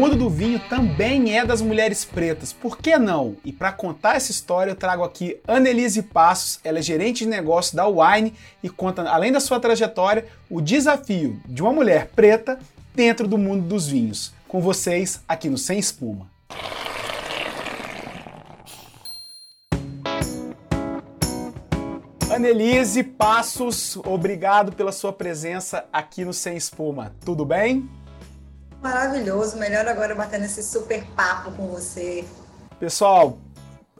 mundo do vinho também é das mulheres pretas, por que não? E para contar essa história, eu trago aqui Annelise Passos, ela é gerente de negócio da Wine e conta, além da sua trajetória, o desafio de uma mulher preta dentro do mundo dos vinhos. Com vocês, aqui no Sem Espuma. Annelise Passos, obrigado pela sua presença aqui no Sem Espuma. Tudo bem? Maravilhoso, melhor agora bater nesse super papo com você. Pessoal,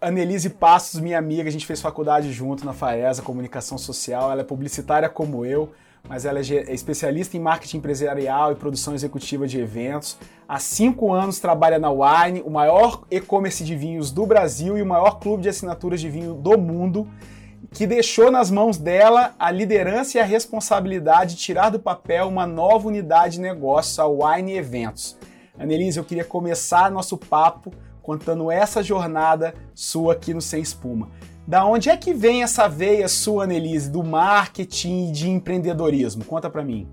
Annelise Passos, minha amiga, a gente fez faculdade junto na FAESA, Comunicação Social, ela é publicitária como eu, mas ela é especialista em marketing empresarial e produção executiva de eventos. Há cinco anos trabalha na Wine, o maior e-commerce de vinhos do Brasil e o maior clube de assinaturas de vinho do mundo que deixou nas mãos dela a liderança e a responsabilidade de tirar do papel uma nova unidade de negócio, a Wine Eventos. Annelise, eu queria começar nosso papo contando essa jornada sua aqui no Sem Espuma. Da onde é que vem essa veia sua, Annelise, do marketing e de empreendedorismo? Conta para mim.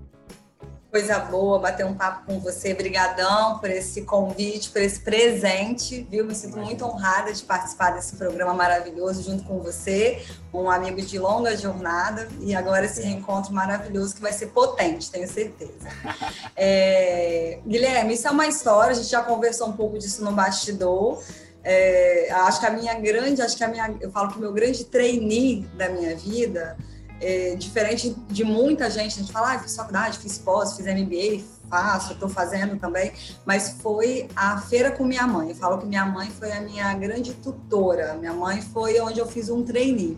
Coisa boa bater um papo com você. Brigadão por esse convite, por esse presente, viu? Me sinto muito honrada de participar desse programa maravilhoso junto com você, um amigo de longa jornada e agora esse reencontro maravilhoso que vai ser potente, tenho certeza. É... Guilherme, isso é uma história, a gente já conversou um pouco disso no bastidor. É... acho que a minha grande, acho que a minha, eu falo que o meu grande trainee da minha vida é, diferente de muita gente, a gente fala, ah, fiz faculdade, fiz pós, fiz MBA, faço, estou fazendo também, mas foi a feira com minha mãe. Eu falo que minha mãe foi a minha grande tutora. Minha mãe foi onde eu fiz um trainee.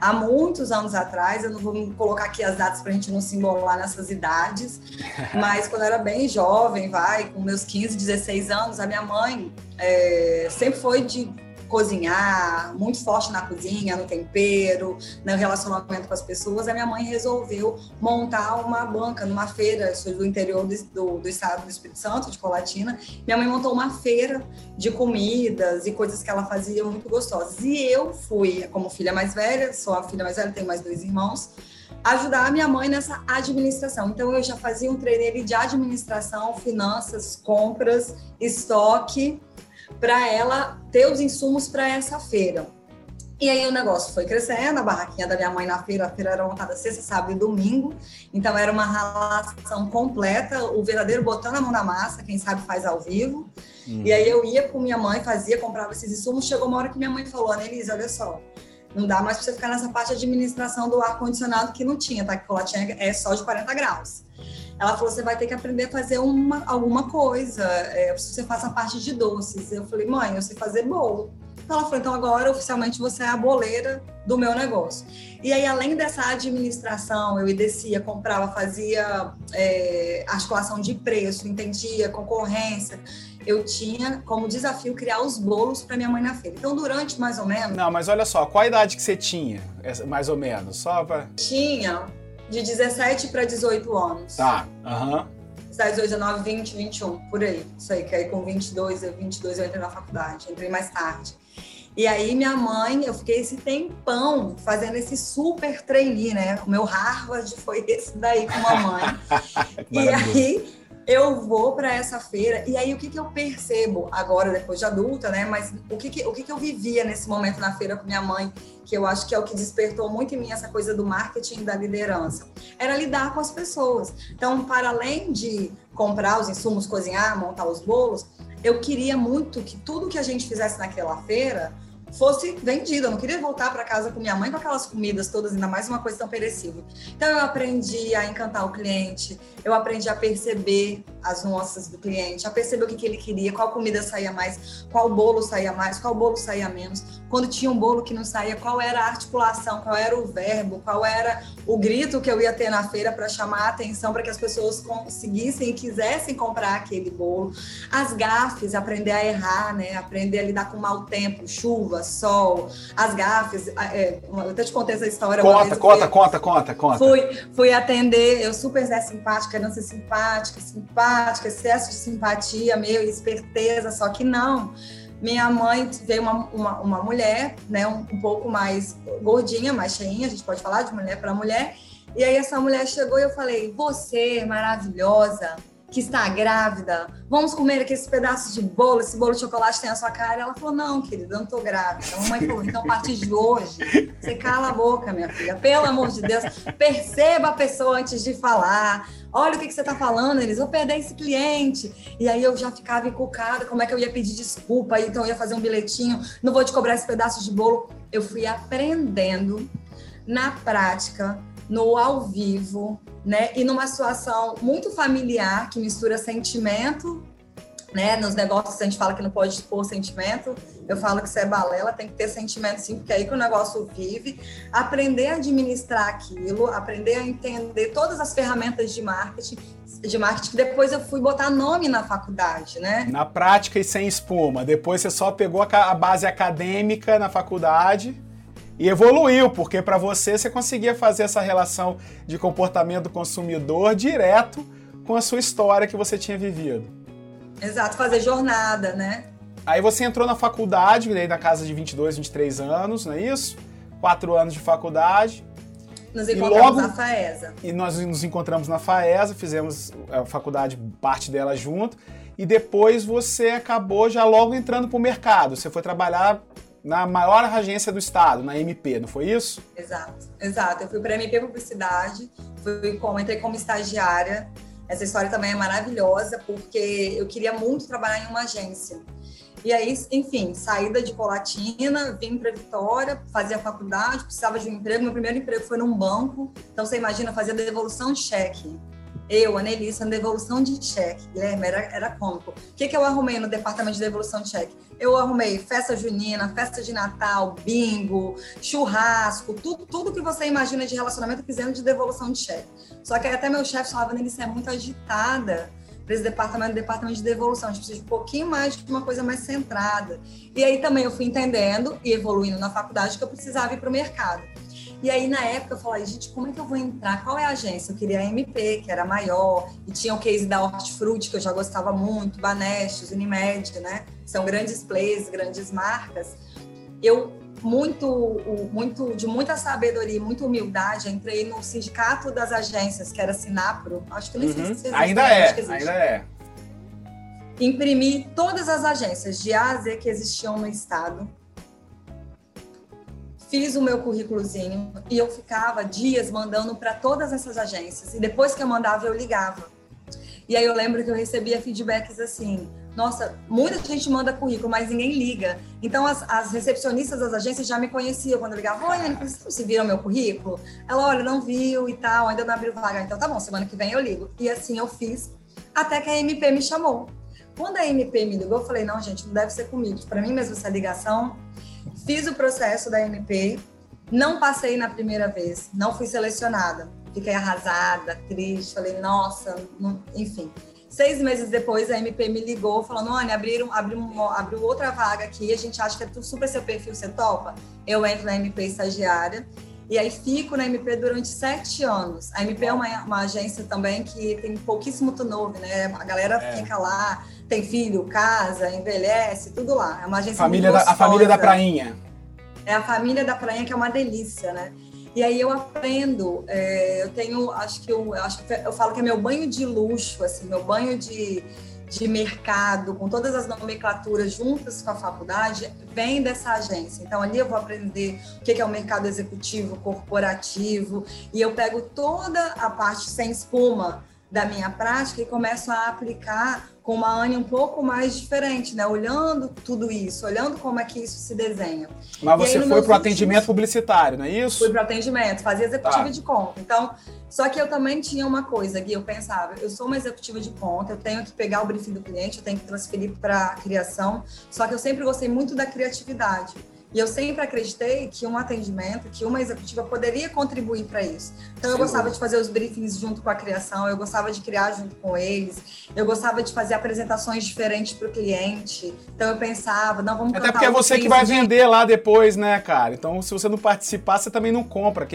Há muitos anos atrás, eu não vou colocar aqui as datas para a gente não se embolar nessas idades, mas quando eu era bem jovem, vai, com meus 15, 16 anos, a minha mãe é, sempre foi de cozinhar, muito forte na cozinha, no tempero, no relacionamento com as pessoas, a minha mãe resolveu montar uma banca numa feira, sou do interior do, do, do, estado do Espírito Santo, de Colatina. Minha mãe montou uma feira de comidas e coisas que ela fazia muito gostosas. E eu fui, como filha mais velha, sou a filha mais velha, tenho mais dois irmãos, ajudar a minha mãe nessa administração. Então, eu já fazia um treino de administração, finanças, compras, estoque para ela ter os insumos para essa feira. E aí o negócio foi crescendo, a barraquinha da minha mãe na feira, a feira era montada sexta, sábado e domingo, então era uma relação completa, o verdadeiro botando a mão na massa, quem sabe faz ao vivo. Uhum. E aí eu ia com minha mãe, fazia, comprava esses insumos, chegou uma hora que minha mãe falou, Anelise, olha só, não dá mais para você ficar nessa parte de administração do ar-condicionado que não tinha, tá? Que lá tinha, é só de 40 graus. Ela falou: você vai ter que aprender a fazer uma, alguma coisa. É, você faça a parte de doces. Eu falei: mãe, eu sei fazer bolo. Ela falou: então agora oficialmente você é a boleira do meu negócio. E aí, além dessa administração, eu descia, comprava, fazia é, articulação de preço, entendia concorrência. Eu tinha como desafio criar os bolos para minha mãe na feira. Então, durante mais ou menos. Não, mas olha só, qual a idade que você tinha, mais ou menos? Só pra... Tinha de 17 para 18 anos. Tá, aham. Uhum. 18, 19, 20, 21, por aí. Isso aí, que aí com 22, eu, 22 eu entrei na faculdade, entrei mais tarde. E aí minha mãe, eu fiquei esse tempão fazendo esse super trainee, né? O meu Harvard foi esse daí com a mãe. e aí eu vou para essa feira e aí o que, que eu percebo agora depois de adulta, né? Mas o que, que o que, que eu vivia nesse momento na feira com minha mãe, que eu acho que é o que despertou muito em mim essa coisa do marketing da liderança, era lidar com as pessoas. Então, para além de comprar os insumos, cozinhar, montar os bolos, eu queria muito que tudo que a gente fizesse naquela feira fosse vendida. Eu não queria voltar para casa com minha mãe com aquelas comidas todas, ainda mais uma coisa tão perecível. Então eu aprendi a encantar o cliente, eu aprendi a perceber as nuances do cliente, a perceber o que, que ele queria, qual comida saía mais, qual bolo saía mais, qual bolo saía menos. Quando tinha um bolo que não saía, qual era a articulação, qual era o verbo, qual era o grito que eu ia ter na feira para chamar a atenção para que as pessoas conseguissem e quisessem comprar aquele bolo. As gafes, aprender a errar, né? Aprender a lidar com mau tempo, chuva, sol, as gafes. É, eu até te contei essa história. Conta, conta, conta, conta, conta. Fui, fui atender, eu super Zé simpática, querendo ser simpática, simpática, excesso de simpatia, meio esperteza, só que não. Minha mãe veio uma, uma, uma mulher, né, um, um pouco mais gordinha, mais cheinha, a gente pode falar de mulher para mulher. E aí essa mulher chegou e eu falei: Você, maravilhosa, que está grávida, vamos comer aqui esse pedaço de bolo, esse bolo de chocolate tem a sua cara. Ela falou, não, querida, eu não tô grávida. A mamãe falou, então a partir de hoje, você cala a boca, minha filha. Pelo amor de Deus, perceba a pessoa antes de falar. Olha o que, que você está falando, eles vou perder esse cliente. E aí eu já ficava encucada, como é que eu ia pedir desculpa, então eu ia fazer um bilhetinho, não vou te cobrar esse pedaço de bolo. Eu fui aprendendo na prática no ao vivo, né? E numa situação muito familiar que mistura sentimento, né? Nos negócios a gente fala que não pode expor sentimento. Eu falo que isso é balela, tem que ter sentimento sim, porque é aí que o negócio vive. Aprender a administrar aquilo, aprender a entender todas as ferramentas de marketing, de marketing que depois eu fui botar nome na faculdade, né? Na prática e sem espuma. Depois você só pegou a base acadêmica na faculdade e evoluiu, porque para você você conseguia fazer essa relação de comportamento do consumidor direto com a sua história que você tinha vivido. Exato, fazer jornada, né? Aí você entrou na faculdade, aí na casa de 22, 23 anos, não é isso? Quatro anos de faculdade. Nos encontramos logo, na FAESA. E nós nos encontramos na FAESA, fizemos a faculdade, parte dela junto. E depois você acabou já logo entrando para o mercado. Você foi trabalhar na maior agência do estado, na MP, não foi isso? Exato, exato. Eu fui para a MP Publicidade, fui como, entrei como estagiária. Essa história também é maravilhosa, porque eu queria muito trabalhar em uma agência. E aí, enfim, saída de Colatina, vim para Vitória, fazia faculdade, precisava de um emprego. Meu primeiro emprego foi num banco. Então, você imagina, fazia devolução de cheque. Eu, Anelissa, na devolução de cheque. Guilherme, era, era cômico. O que, que eu arrumei no departamento de devolução de cheque? Eu arrumei festa junina, festa de Natal, bingo, churrasco, tudo, tudo que você imagina de relacionamento fizendo de devolução de cheque. Só que até meu chefe falava, Anelissa, é muito agitada para esse departamento, departamento de devolução. A gente precisa de um pouquinho mais de uma coisa mais centrada. E aí também eu fui entendendo e evoluindo na faculdade que eu precisava ir para o mercado. E aí, na época, eu falei, gente, como é que eu vou entrar? Qual é a agência? Eu queria a MP, que era maior, e tinha o case da Hortifruti, que eu já gostava muito, Banestos, Unimed, né? São grandes players, grandes marcas. Eu, muito, muito de muita sabedoria, muita humildade, entrei no sindicato das agências, que era Sinapro. Acho que nem uhum. sei se existe, Ainda é, ainda é. Imprimi todas as agências de A a Z que existiam no estado fiz o meu currículozinho e eu ficava dias mandando para todas essas agências. E depois que eu mandava, eu ligava. E aí eu lembro que eu recebia feedbacks assim: nossa, muita gente manda currículo, mas ninguém liga. Então as, as recepcionistas das agências já me conheciam quando eu ligava: Oi, Anne, vocês viram meu currículo? Ela, olha, não viu e tal, ainda não abriu vaga. Então tá bom, semana que vem eu ligo. E assim eu fiz, até que a MP me chamou. Quando a MP me ligou, eu falei: não, gente, não deve ser comigo. Para mim mesmo, essa ligação Fiz o processo da MP, não passei na primeira vez, não fui selecionada. Fiquei arrasada, triste, falei, nossa, não... enfim. Seis meses depois, a MP me ligou, falando: Olha, abriram, abriu, abriu outra vaga aqui, a gente acha que é super seu perfil, você topa? Eu entro na MP estagiária e aí fico na MP durante sete anos. A MP é uma, uma agência também que tem pouquíssimo turnover, né? A galera é. fica lá, tem filho, casa, envelhece, tudo lá. É uma agência família da, A família da prainha. É a família da prainha que é uma delícia, né? E aí eu aprendo, é, eu tenho, acho que eu, acho que eu falo que é meu banho de luxo, assim, meu banho de, de mercado, com todas as nomenclaturas juntas com a faculdade, vem dessa agência. Então, ali eu vou aprender o que é o mercado executivo, corporativo, e eu pego toda a parte sem espuma da minha prática e começo a aplicar com uma Anne um pouco mais diferente, né? Olhando tudo isso, olhando como é que isso se desenha. Mas você foi para o atendimento publicitário, não é isso? Fui para o atendimento, fazia executiva tá. de conta. Então, só que eu também tinha uma coisa, Gui, eu pensava, eu sou uma executiva de conta, eu tenho que pegar o briefing do cliente, eu tenho que transferir para a criação, só que eu sempre gostei muito da criatividade. E eu sempre acreditei que um atendimento, que uma executiva poderia contribuir para isso. Então, eu Sim. gostava de fazer os briefings junto com a criação, eu gostava de criar junto com eles, eu gostava de fazer apresentações diferentes para o cliente. Então, eu pensava, não, vamos Até porque é você que vai de... vender lá depois, né, cara? Então, se você não participar, você também não compra.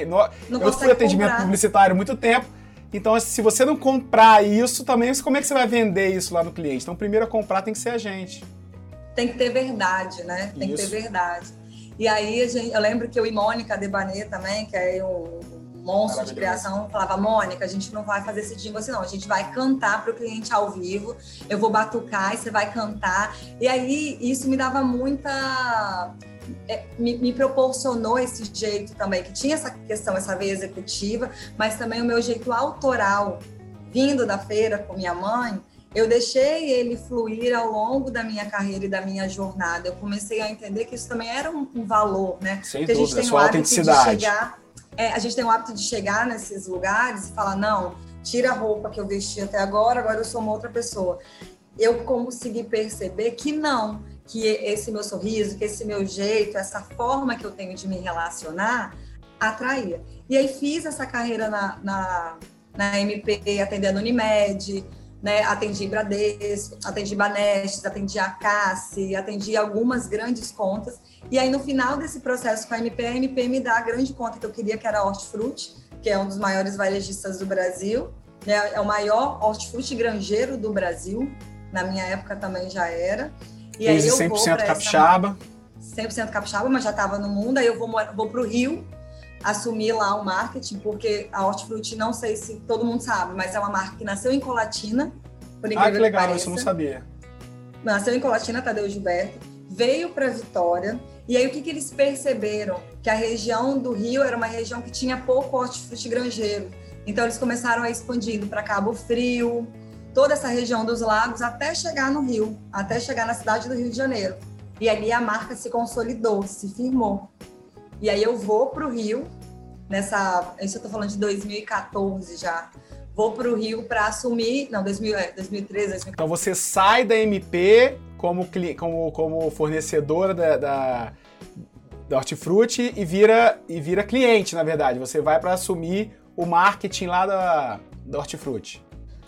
Não eu fui atendimento comprar. publicitário há muito tempo. Então, se você não comprar isso, também como é que você vai vender isso lá no cliente? Então, primeiro a comprar tem que ser a gente. Tem que ter verdade, né? Tem isso. que ter verdade. E aí gente, eu lembro que eu e Mônica Debanet também, que é um, monstro de criação, falava, Mônica, a gente não vai fazer esse jingle assim, não. A gente vai cantar para o cliente ao vivo, eu vou batucar e você vai cantar. E aí, isso me dava muita... É, me, me, proporcionou esse jeito também, que tinha essa questão, essa veia executiva, mas também o meu jeito autoral, vindo da feira com minha mãe, eu deixei ele fluir ao longo da minha carreira e da minha jornada. Eu comecei a entender que isso também era um, um valor, né? Sem Porque dúvida, a gente tem sua autenticidade. De chegar, é, a gente tem o hábito de chegar nesses lugares e falar, não, tira a roupa que eu vesti até agora, agora eu sou uma outra pessoa. Eu consegui perceber que não, que esse meu sorriso, que esse meu jeito, essa forma que eu tenho de me relacionar, atraía. E aí fiz essa carreira na, na, na MP, atendendo Unimed, né? Atendi Bradesco, atendi Banestes, atendi a Cassi, atendi algumas grandes contas. E aí, no final desse processo com a MP, a MP me dá a grande conta que eu queria, que era a Hortifruti, que é um dos maiores varejistas do Brasil. Né? É o maior hortifruti granjeiro do Brasil. Na minha época também já era. E aí eu 100% vou capixaba. Essa... 100% capixaba, mas já estava no mundo. Aí eu vou, vou para o Rio, assumir lá o marketing, porque a Hortifruti, não sei se todo mundo sabe, mas é uma marca que nasceu em Colatina. Por ah, que legal, que isso eu não sabia. Nasceu em Colatina, Tadeu Gilberto, veio para Vitória, e aí o que, que eles perceberam? Que a região do Rio era uma região que tinha pouco hortifruti granjeiro. Então eles começaram a expandindo para Cabo Frio, toda essa região dos lagos, até chegar no Rio, até chegar na cidade do Rio de Janeiro. E ali a marca se consolidou, se firmou. E aí eu vou para o Rio, nessa. Isso eu estou falando de 2014 já. Vou para o Rio para assumir. Não, 2000, é, 2013, 2014. Então você sai da MP como, como, como fornecedora da, da, da Hortifruti e vira, e vira cliente, na verdade. Você vai para assumir o marketing lá da, da Hortifruti.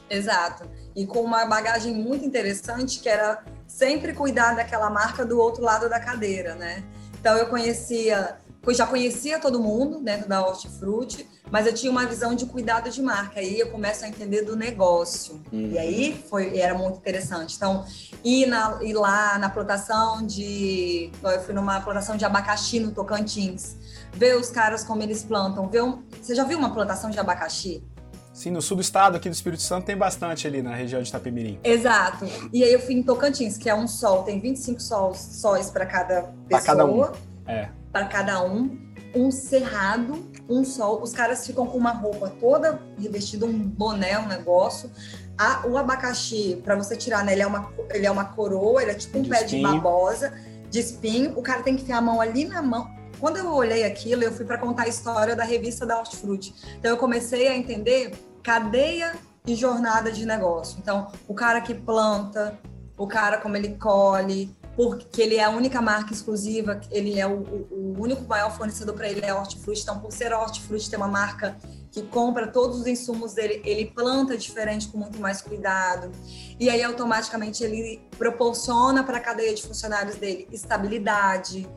Exato. E com uma bagagem muito interessante, que era sempre cuidar daquela marca do outro lado da cadeira, né? Então eu conhecia já conhecia todo mundo dentro da Hortifruti, mas eu tinha uma visão de cuidado de marca. Aí eu começo a entender do negócio. Uhum. E aí foi, era muito interessante. Então, ir, na, ir lá na plantação de. Eu fui numa plantação de abacaxi no Tocantins. Ver os caras como eles plantam. Ver um, você já viu uma plantação de abacaxi? Sim, no sul do estado, aqui do Espírito Santo, tem bastante ali na região de Itapemirim. Exato. E aí eu fui em Tocantins, que é um sol, tem 25 sóis, sóis para cada pessoa. Para cada um. É para cada um, um cerrado, um sol. Os caras ficam com uma roupa toda revestida, um boné, um negócio. A, o abacaxi, para você tirar, né, ele é, uma, ele é uma coroa, ele é tipo um de pé espinho. de babosa, de espinho. O cara tem que ter a mão ali na mão. Quando eu olhei aquilo, eu fui para contar a história da revista da Hortifruti. Então eu comecei a entender cadeia e jornada de negócio. Então, o cara que planta, o cara como ele colhe, porque ele é a única marca exclusiva, ele é o, o, único maior fornecedor para ele é hortifruti. Então, por ser hortifruti, ter uma marca que compra todos os insumos dele, ele planta diferente com muito mais cuidado. E aí, automaticamente, ele proporciona para a cadeia de funcionários dele estabilidade.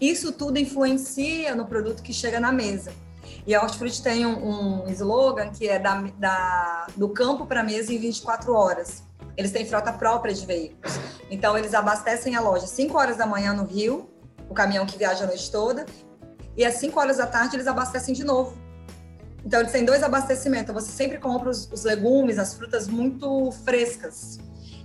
Isso tudo influencia no produto que chega na mesa. E a Hortifruti tem um, um slogan que é da, da do campo para a mesa em 24 horas. Eles têm frota própria de veículos. Então, eles abastecem a loja às 5 horas da manhã no Rio, o caminhão que viaja a noite toda, e às 5 horas da tarde eles abastecem de novo. Então, eles têm dois abastecimentos. Você sempre compra os, os legumes, as frutas muito frescas.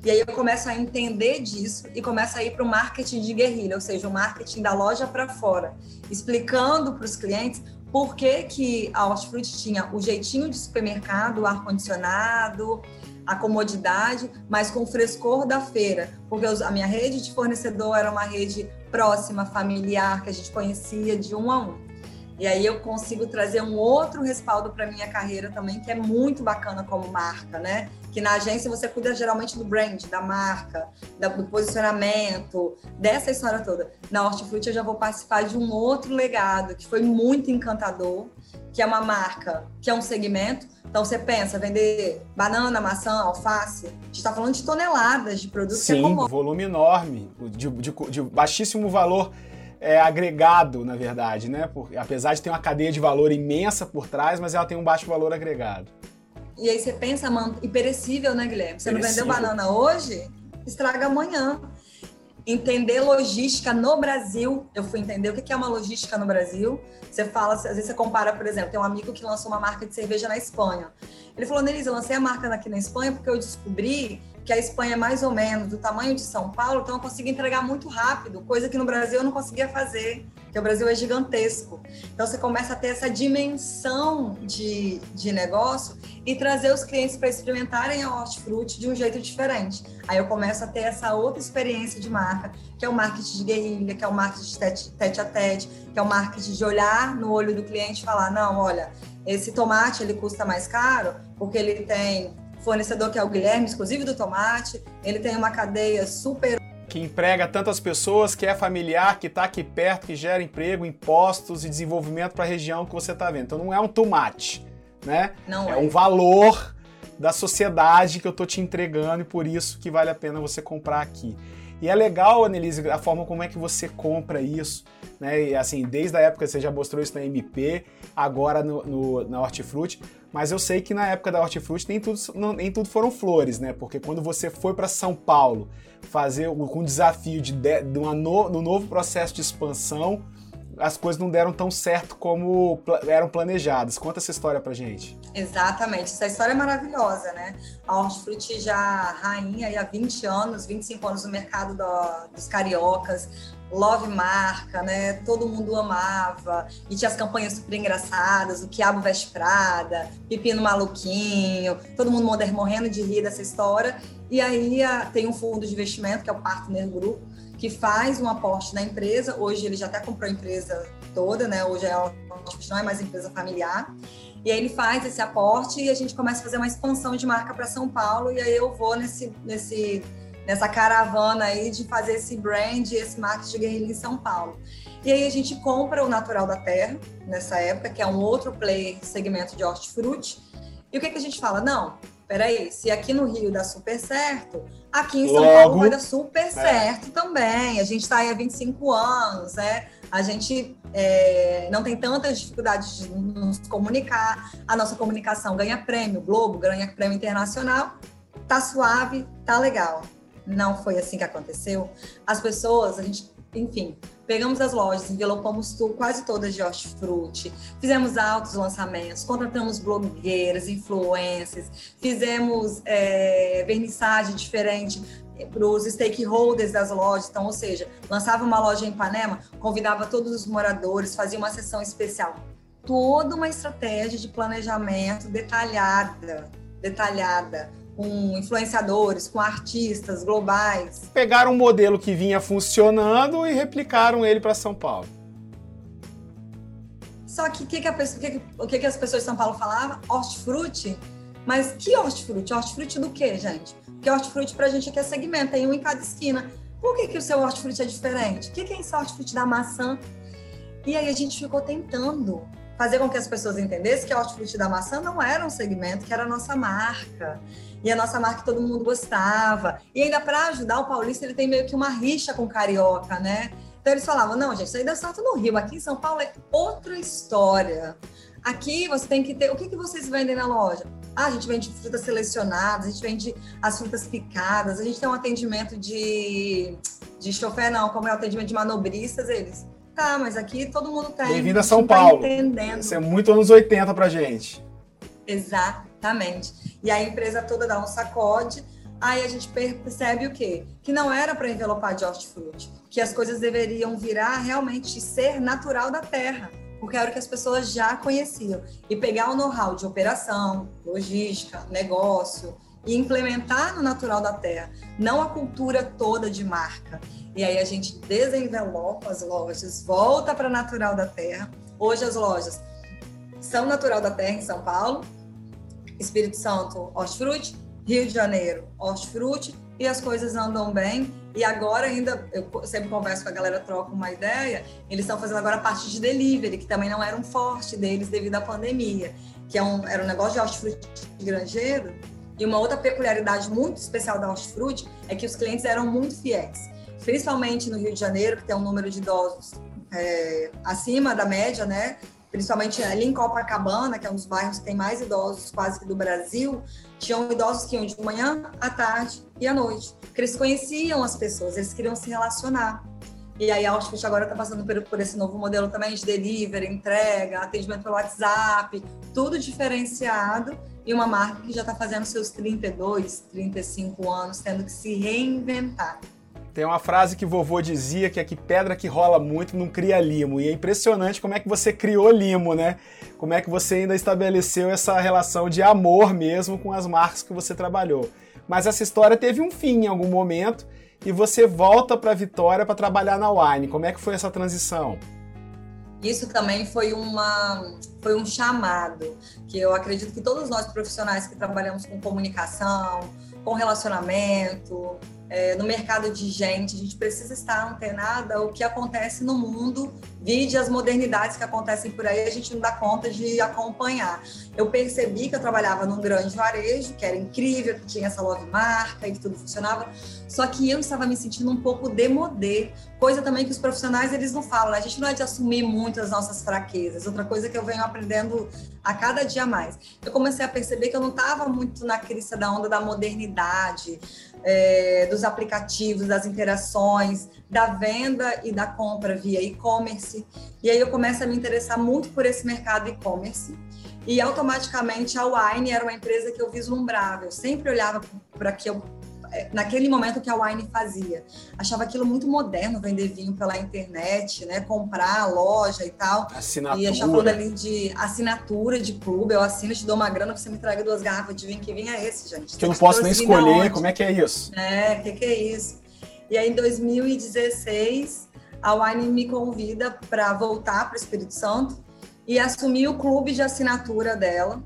E aí eu começo a entender disso e começo a ir para o marketing de guerrilha, ou seja, o marketing da loja para fora, explicando para os clientes por que, que a Hortifruti tinha o jeitinho de supermercado, o ar-condicionado, a comodidade, mas com o frescor da feira, porque a minha rede de fornecedor era uma rede próxima, familiar, que a gente conhecia de um a um. E aí eu consigo trazer um outro respaldo para minha carreira também, que é muito bacana como marca, né? Que na agência você cuida geralmente do brand, da marca, do posicionamento, dessa história toda. Na Hortifruti eu já vou participar de um outro legado que foi muito encantador, que é uma marca, que é um segmento, então você pensa, vender banana, maçã, alface, a gente está falando de toneladas de produtos Sim, que é comum. volume enorme, de, de, de baixíssimo valor é, agregado, na verdade, né? Porque, apesar de ter uma cadeia de valor imensa por trás, mas ela tem um baixo valor agregado. E aí você pensa, mano, imperecível, né, Guilherme? Você não vendeu banana hoje, estraga amanhã. entender logística no Brasil. Eu fui entender o que é uma logística no Brasil. Você fala, às vezes você compara, por exemplo, tem um amigo que lançou uma marca de cerveja na Espanha. Ele falou, Nelise, eu lancei a marca aqui na Espanha porque eu descobri que a Espanha é mais ou menos do tamanho de São Paulo, então eu consigo entregar muito rápido, coisa que no Brasil eu não conseguia fazer, porque o Brasil é gigantesco. Então você começa a ter essa dimensão de, de negócio e trazer os clientes para experimentarem a hortifruti de um jeito diferente. Aí eu começo a ter essa outra experiência de marca, que é o marketing de guerrilha, que é o marketing de tete, tete a tete, que é o marketing de olhar no olho do cliente e falar, não, olha, esse tomate ele custa mais caro porque ele tem fornecedor que é o Guilherme, exclusivo do tomate. Ele tem uma cadeia super que emprega tantas pessoas, que é familiar, que está aqui perto, que gera emprego, impostos e desenvolvimento para a região que você está vendo. Então não é um tomate, né? Não é, é um valor da sociedade que eu estou te entregando e por isso que vale a pena você comprar aqui. E é legal, Annelise, a forma como é que você compra isso, né? E assim, desde a época você já mostrou isso na MP, agora no, no na Hortifruti, mas eu sei que na época da Hortifruti nem tudo, não, nem tudo foram flores, né? Porque quando você foi para São Paulo fazer com um desafio de, de, de uma no, no novo processo de expansão, as coisas não deram tão certo como eram planejadas. Conta essa história pra gente. Exatamente, essa história é maravilhosa, né? A Hortifruti já rainha há 20 anos, 25 anos no mercado do, dos cariocas, love marca, né? Todo mundo amava. E tinha as campanhas super engraçadas, o Quiabo Veste Prada, Pepino Maluquinho, todo mundo morrendo de rir dessa história. E aí tem um fundo de investimento, que é o Partner Group, que faz um aporte na empresa. Hoje ele já até comprou a empresa toda, né? Hoje é, não é mais empresa familiar. E aí ele faz esse aporte e a gente começa a fazer uma expansão de marca para São Paulo. E aí eu vou nesse, nesse nessa caravana aí de fazer esse brand, esse marketing de guerrilha em São Paulo. E aí a gente compra o Natural da Terra, nessa época, que é um outro player segmento de hortifruti. E o que, que a gente fala? Não, peraí, se aqui no Rio dá super certo, aqui em São Logo, Paulo vai dar super é. certo também. A gente está aí há 25 anos, né? A gente é, não tem tantas dificuldades de nos comunicar, a nossa comunicação ganha prêmio, Globo ganha prêmio internacional, tá suave, tá legal não foi assim que aconteceu. As pessoas, a gente, enfim, pegamos as lojas, envelopamos tudo, quase todas de hortifruti, fizemos altos lançamentos, contratamos blogueiras, influencers, fizemos é, vernissagem diferente para os stakeholders das lojas. Então, ou seja, lançava uma loja em Ipanema, convidava todos os moradores, fazia uma sessão especial. Toda uma estratégia de planejamento detalhada, detalhada com influenciadores, com artistas globais. Pegaram um modelo que vinha funcionando e replicaram ele para São Paulo. Só que o que, que, que, que, que as pessoas de São Paulo falavam? Hortifruti? Mas que hortifruti? Hortifruti do quê, gente? Porque hortifruti para a gente aqui é segmento, tem um em cada esquina. Por que, que o seu hortifruti é diferente? O que, que é esse hortifruti da maçã? E aí a gente ficou tentando fazer com que as pessoas entendessem que a hortifruti da maçã não era um segmento, que era a nossa marca e a nossa marca todo mundo gostava. E ainda para ajudar o paulista, ele tem meio que uma rixa com o carioca, né? Então eles falavam: não, gente, isso aí deu certo no Rio, aqui em São Paulo é outra história. Aqui você tem que ter. O que, que vocês vendem na loja? Ah, a gente vende frutas selecionadas, a gente vende as frutas picadas, a gente tem um atendimento de, de chofé, não, como é o atendimento de manobristas, eles. Tá, mas aqui todo mundo tem. Bem-vindo a São tá Paulo. Tá entendendo. Isso é muito anos 80 pra gente. Exatamente. E a empresa toda dá um sacode, aí a gente percebe o quê? Que não era para envelopar de hortifruti, que as coisas deveriam virar realmente ser natural da terra, porque era o que as pessoas já conheciam. E pegar o know-how de operação, logística, negócio, e implementar no natural da terra, não a cultura toda de marca. E aí a gente desenvelopa as lojas, volta para natural da terra. Hoje as lojas são natural da terra em São Paulo, Espírito Santo, hortifruti, Rio de Janeiro, hortifruti, e as coisas andam bem. E agora ainda, eu sempre converso com a galera, troco uma ideia, eles estão fazendo agora a parte de delivery, que também não era um forte deles devido à pandemia, que é um, era um negócio de hortifruti granjeiro. E uma outra peculiaridade muito especial da hortifruti é que os clientes eram muito fiéis, principalmente no Rio de Janeiro, que tem um número de idosos é, acima da média, né? Principalmente ali em Copacabana, que é um dos bairros que tem mais idosos quase que do Brasil, tinham idosos que iam de manhã, à tarde e à noite. Porque eles conheciam as pessoas, eles queriam se relacionar. E aí a Outfit agora está passando por, por, esse novo modelo também de delivery, entrega, atendimento pelo WhatsApp, tudo diferenciado e uma marca que já está fazendo seus 32, 35 anos, tendo que se reinventar. Tem uma frase que vovô dizia que é que pedra que rola muito não cria limo. E é impressionante como é que você criou limo, né? Como é que você ainda estabeleceu essa relação de amor mesmo com as marcas que você trabalhou. Mas essa história teve um fim em algum momento e você volta para Vitória para trabalhar na Wine. Como é que foi essa transição? Isso também foi, uma, foi um chamado, que eu acredito que todos nós profissionais que trabalhamos com comunicação, com relacionamento, é, no mercado de gente, a gente precisa estar antenada ao que acontece no mundo, vide as modernidades que acontecem por aí, a gente não dá conta de acompanhar. Eu percebi que eu trabalhava num grande varejo, que era incrível, que tinha essa love marca e que tudo funcionava, só que eu estava me sentindo um pouco demodê, coisa também que os profissionais eles não falam, né? a gente não é de assumir muito as nossas fraquezas, outra coisa que eu venho aprendendo a cada dia mais. Eu comecei a perceber que eu não estava muito na crista da onda da modernidade, é, dos aplicativos, das interações, da venda e da compra via e-commerce. E aí eu começo a me interessar muito por esse mercado e-commerce. E automaticamente a Wine era uma empresa que eu vislumbrava. Eu sempre olhava para que eu naquele momento que a Wine fazia. Achava aquilo muito moderno, vender vinho pela internet, né? Comprar loja e tal. Assinatura. E achava falando ali de assinatura de clube, eu assino, te dou uma grana, você me traga duas garrafas de vinho. Que vinho é esse, gente? Que eu não posso nem escolher, como é que é isso? É, o que, que é isso? E aí, em 2016, a Wine me convida para voltar para o Espírito Santo e assumir o clube de assinatura dela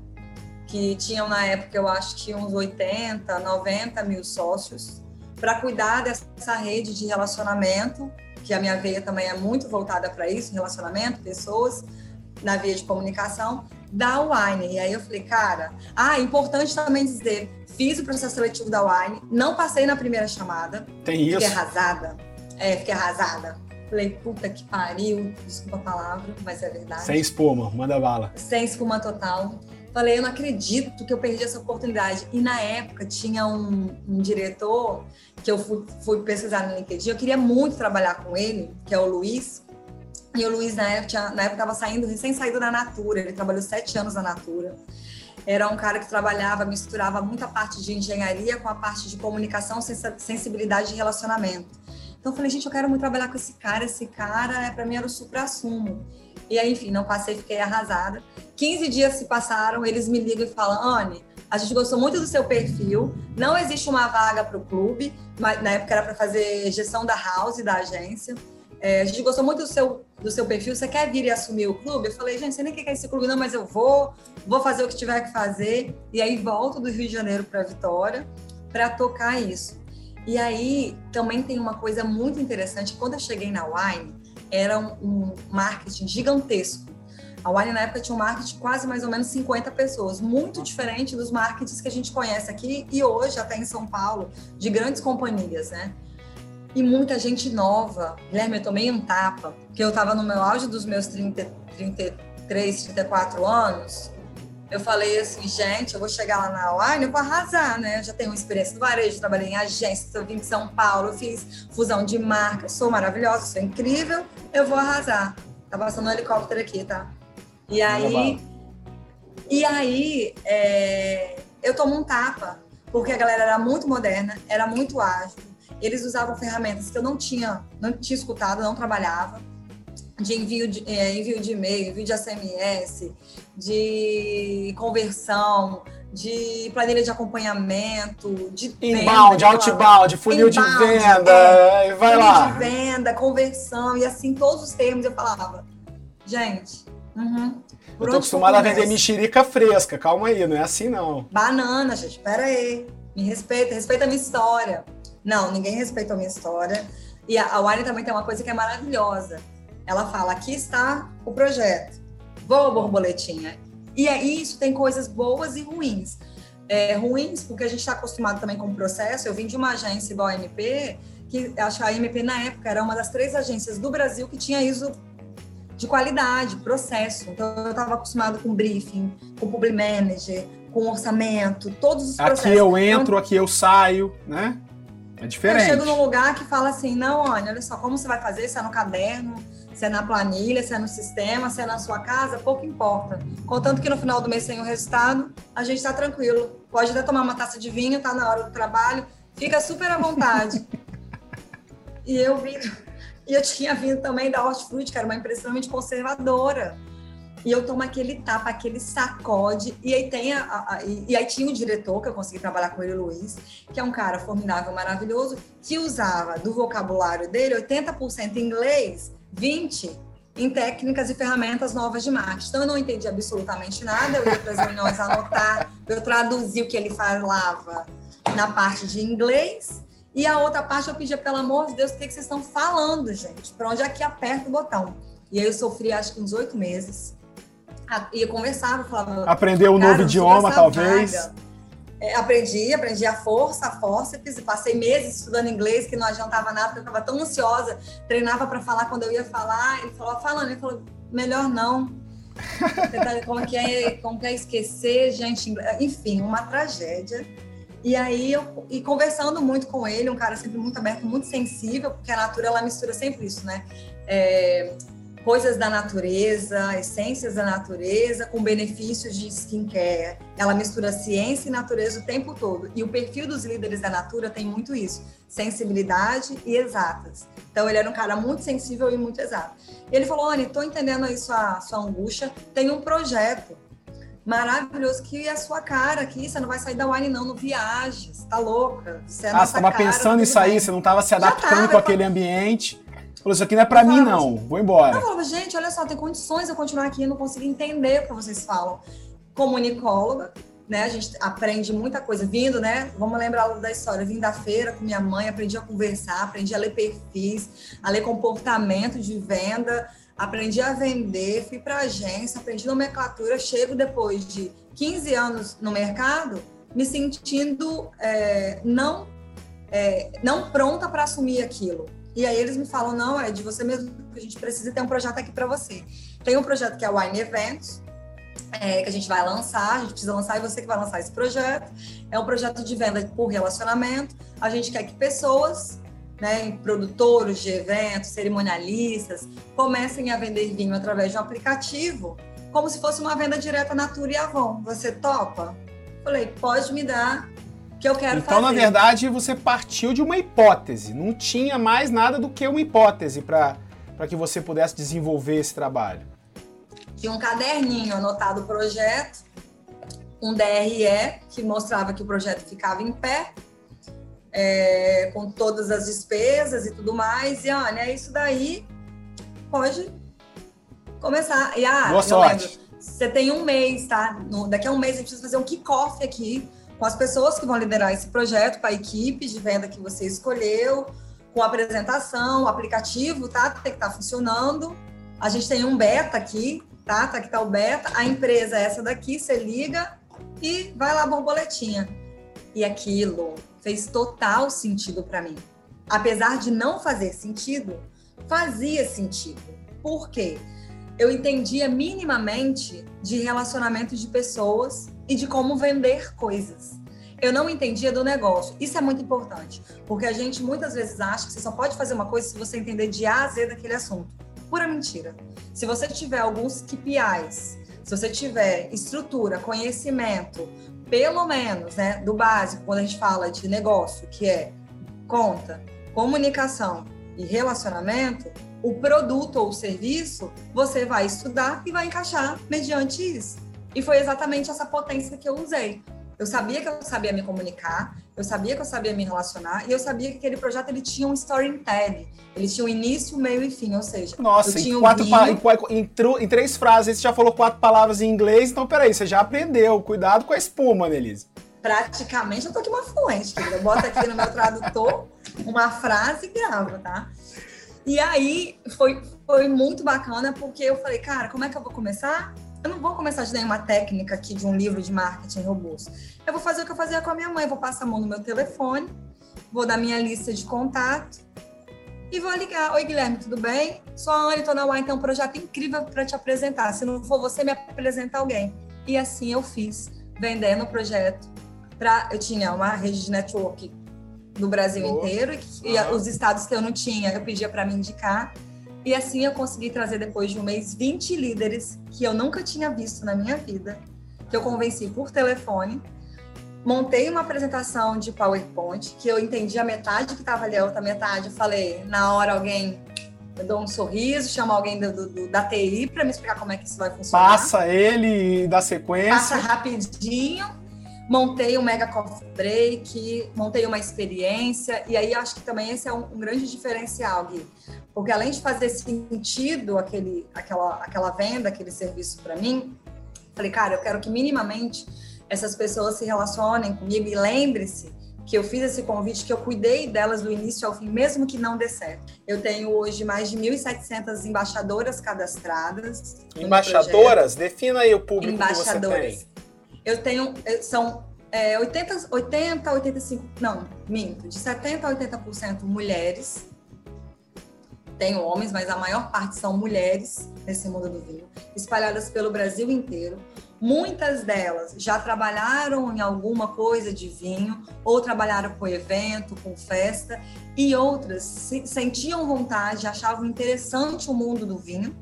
que tinham na época, eu acho que uns 80, 90 mil sócios, para cuidar dessa rede de relacionamento, que a minha veia também é muito voltada para isso, relacionamento, pessoas, na via de comunicação, da Wine. E aí eu falei, cara, ah, importante também dizer, fiz o processo seletivo da Wine, não passei na primeira chamada. Tem isso? Fiquei arrasada. É, fiquei arrasada. Falei, puta que pariu, desculpa a palavra, mas é verdade. Sem espuma, manda bala. Sem espuma total. Falei, eu não acredito que eu perdi essa oportunidade. E na época tinha um, um diretor que eu fui, fui, pesquisar no LinkedIn. Eu queria muito trabalhar com ele, que é o Luiz. E o Luiz, na época, na época saindo, recém-saído da Natura. Ele trabalhou sete anos na Natura. Era um cara que trabalhava, misturava muita parte de engenharia com a parte de comunicação, sensibilidade e relacionamento. Então eu falei, gente, eu quero muito trabalhar com esse cara. Esse cara, é, para mim, era o supra-sumo. E aí, enfim, não passei, fiquei arrasada. 15 dias se passaram, eles me ligam e falam: Anne, a gente gostou muito do seu perfil, não existe uma vaga para o clube, mas na época era para fazer gestão da house, da agência. É, a gente gostou muito do seu, do seu perfil, você quer vir e assumir o clube? Eu falei, gente, você nem quer esse clube não, mas eu vou, vou fazer o que tiver que fazer. E aí volto do Rio de Janeiro para Vitória para tocar isso. E aí também tem uma coisa muito interessante, quando eu cheguei na Wine, era um, marketing gigantesco. A Wine na época tinha um marketing de quase mais ou menos 50 pessoas, muito diferente dos marketings que a gente conhece aqui e hoje até em São Paulo, de grandes companhias, né? E muita gente nova. Guilherme, eu tomei um tapa, porque eu estava no meu auge dos meus 30, 33, 34 anos, eu falei assim, gente, eu vou chegar lá na Wine, eu vou arrasar, né? Eu já tenho experiência no varejo, trabalhei em agência, eu vim de São Paulo, eu fiz fusão de marca, sou maravilhosa, sou incrível, eu vou arrasar. Tá passando um helicóptero aqui, tá? E aí, e aí é, eu tomo um tapa, porque a galera era muito moderna, era muito ágil, eles usavam ferramentas que eu não tinha, não tinha escutado, não trabalhava de envio de, é, envio de e-mail, envio de SMS, de conversão, de planilha de acompanhamento, de inbound, outbound, funil inbound, de venda, é, vai funil lá. de venda, conversão e assim todos os termos eu falava, gente. Uhum, eu tô acostumada a vender mexerica fresca, calma aí, não é assim não. Banana, gente, pera aí, me respeita, respeita a minha história. Não, ninguém respeita a minha história. E a, a Wine também tem uma coisa que é maravilhosa ela fala: aqui está o projeto, voa borboletinha. E é isso, tem coisas boas e ruins. É, ruins, porque a gente está acostumado também com o processo. Eu vim de uma agência igual a MP, que acho que a MP na época era uma das três agências do Brasil que tinha ISO de qualidade, processo. Então eu estava acostumado com briefing, com public manager, com orçamento, todos os processos. Aqui eu entro, então, aqui eu saio, né? É diferente. Eu chego num lugar que fala assim, não, olha, olha só, como você vai fazer? Se é no caderno, se é na planilha, se é no sistema, se é na sua casa, pouco importa. Contanto que no final do mês tem o resultado, a gente está tranquilo. Pode até tomar uma taça de vinho, tá na hora do trabalho, fica super à vontade. e eu vim, e eu tinha vindo também da Hortifruti, que era uma empresa extremamente conservadora. E eu tomo aquele tapa, aquele sacode. E aí tem a, a, e, aí tinha o diretor, que eu consegui trabalhar com ele, o Luiz, que é um cara formidável, maravilhoso, que usava do vocabulário dele 80% em inglês, 20% em técnicas e ferramentas novas de marketing. Então eu não entendi absolutamente nada, eu ia para as reuniões anotar, eu traduzia o que ele falava na parte de inglês. E a outra parte eu pedia, pelo amor de Deus, o que, que vocês estão falando, gente? Para onde é que aperta o botão? E aí eu sofri acho que uns oito meses ia conversava, falava. Aprendeu um novo idioma, talvez. É, aprendi, aprendi a força, a forceps, passei meses estudando inglês, que não adiantava nada, porque eu estava tão ansiosa, treinava para falar quando eu ia falar, ele falou, falando, ele falou, melhor não. como, que é, como que é esquecer, gente, enfim, uma tragédia. E aí, eu, e conversando muito com ele, um cara sempre muito aberto, muito sensível, porque a Natura, ela mistura sempre isso, né? É, coisas da natureza, essências da natureza com benefícios de skincare. Ela mistura ciência e natureza o tempo todo. E o perfil dos líderes da Natura tem muito isso, sensibilidade e exatas. Então ele era um cara muito sensível e muito exato. Ele falou: "Anne, estou entendendo aí sua sua angústia. Tem um projeto maravilhoso que é a sua cara aqui. Você não vai sair da Wine não no Viagens. Tá louca? Você é ah, você estava pensando nisso aí, você não estava se adaptando tava, com aquele ambiente. Falou, isso aqui não é pra mim, não. Vou embora. Eu falava, gente, olha só, tem condições de eu continuar aqui, eu não consigo entender o que vocês falam. Comunicóloga, né? A gente aprende muita coisa vindo, né? Vamos lembrar da história. Vim da feira com minha mãe, aprendi a conversar, aprendi a ler perfis, a ler comportamento de venda, aprendi a vender, fui para agência, aprendi nomenclatura. Chego depois de 15 anos no mercado, me sentindo é, não é, não pronta para assumir aquilo. E aí eles me falam, não, é de você mesmo que a gente precisa ter um projeto aqui para você. Tem um projeto que é o Wine Events, é, que a gente vai lançar, a gente precisa lançar e você que vai lançar esse projeto. É um projeto de venda por relacionamento. A gente quer que pessoas, né, produtores de eventos, cerimonialistas, comecem a vender vinho através de um aplicativo, como se fosse uma venda direta Natura e Avon. Você topa? Falei, pode me dar que eu quero então, fazer. na verdade, você partiu de uma hipótese. Não tinha mais nada do que uma hipótese para que você pudesse desenvolver esse trabalho. Tinha um caderninho anotado o projeto, um DRE que mostrava que o projeto ficava em pé, é, com todas as despesas e tudo mais. E olha, é isso daí pode começar. E ah, Boa sorte. Lembro, você tem um mês, tá? No, daqui a um mês a gente precisa fazer um kickoff aqui com as pessoas que vão liderar esse projeto, com a equipe de venda que você escolheu, com a apresentação, o aplicativo, tá? Tem que estar tá funcionando. A gente tem um beta aqui, tá? Tá aqui tá o beta. A empresa é essa daqui, você liga e vai lá borboletinha. E aquilo fez total sentido para mim. Apesar de não fazer sentido, fazia sentido. Por quê? Eu entendia minimamente de relacionamento de pessoas e de como vender coisas. Eu não entendia do negócio. Isso é muito importante, porque a gente muitas vezes acha que você só pode fazer uma coisa se você entender de A a Z daquele assunto. Pura mentira. Se você tiver alguns KPIs, se você tiver estrutura, conhecimento, pelo menos, né, do básico, quando a gente fala de negócio, que é conta, comunicação e relacionamento, o produto ou o serviço, você vai estudar e vai encaixar mediante isso. E foi exatamente essa potência que eu usei. Eu sabia que eu sabia me comunicar, eu sabia que eu sabia me relacionar e eu sabia que aquele projeto ele tinha um storytelling. Ele tinha um início, meio e fim, ou seja, Nossa, em, quatro um em, em, em, três frases você já falou quatro palavras em inglês, então peraí, você já aprendeu. Cuidado com a espuma, Annelise. Praticamente eu tô aqui uma fluente, querida. Bota aqui no meu tradutor uma frase e grava, tá? E aí foi, foi muito bacana porque eu falei, cara, como é que eu vou começar? Eu não vou começar de nenhuma técnica aqui de um livro de marketing robusto. Eu vou fazer o que eu fazia com a minha mãe, vou passar a mão no meu telefone, vou dar minha lista de contato e vou ligar. Oi, Guilherme, tudo bem? Sou a Anne, tô na UAI, tem um projeto incrível para te apresentar. Se não for você, me apresenta alguém. E assim eu fiz, vendendo o projeto. Pra, eu tinha uma rede de network do Brasil Boa. inteiro e, e os estados que eu não tinha, eu pedia para me indicar. E assim eu consegui trazer depois de um mês 20 líderes que eu nunca tinha visto na minha vida, que eu convenci por telefone. Montei uma apresentação de PowerPoint que eu entendi a metade que estava ali, a outra metade. Eu falei, na hora alguém eu dou um sorriso, chamo alguém do, do da TI para me explicar como é que isso vai funcionar. Passa ele e dá sequência. Passa rapidinho. Montei um mega coffee break, montei uma experiência, e aí acho que também esse é um, um grande diferencial, Gui. Porque além de fazer sentido aquele, aquela, aquela venda, aquele serviço para mim, falei, cara, eu quero que minimamente essas pessoas se relacionem comigo e lembre-se que eu fiz esse convite, que eu cuidei delas do início ao fim, mesmo que não dê certo. Eu tenho hoje mais de 1.700 embaixadoras cadastradas. Embaixadoras? Defina aí o público embaixadoras. que você tem. Eu tenho, eh, são é, 80, 80, 85, não, minto, de 70% a 80% mulheres. Tenho homens, mas a maior parte são mulheres nesse mundo do vinho, espalhadas pelo Brasil inteiro. Muitas delas já trabalharam em alguma coisa de vinho, ou trabalharam com evento, com festa, e outras sentiam vontade, achavam interessante o mundo do vinho,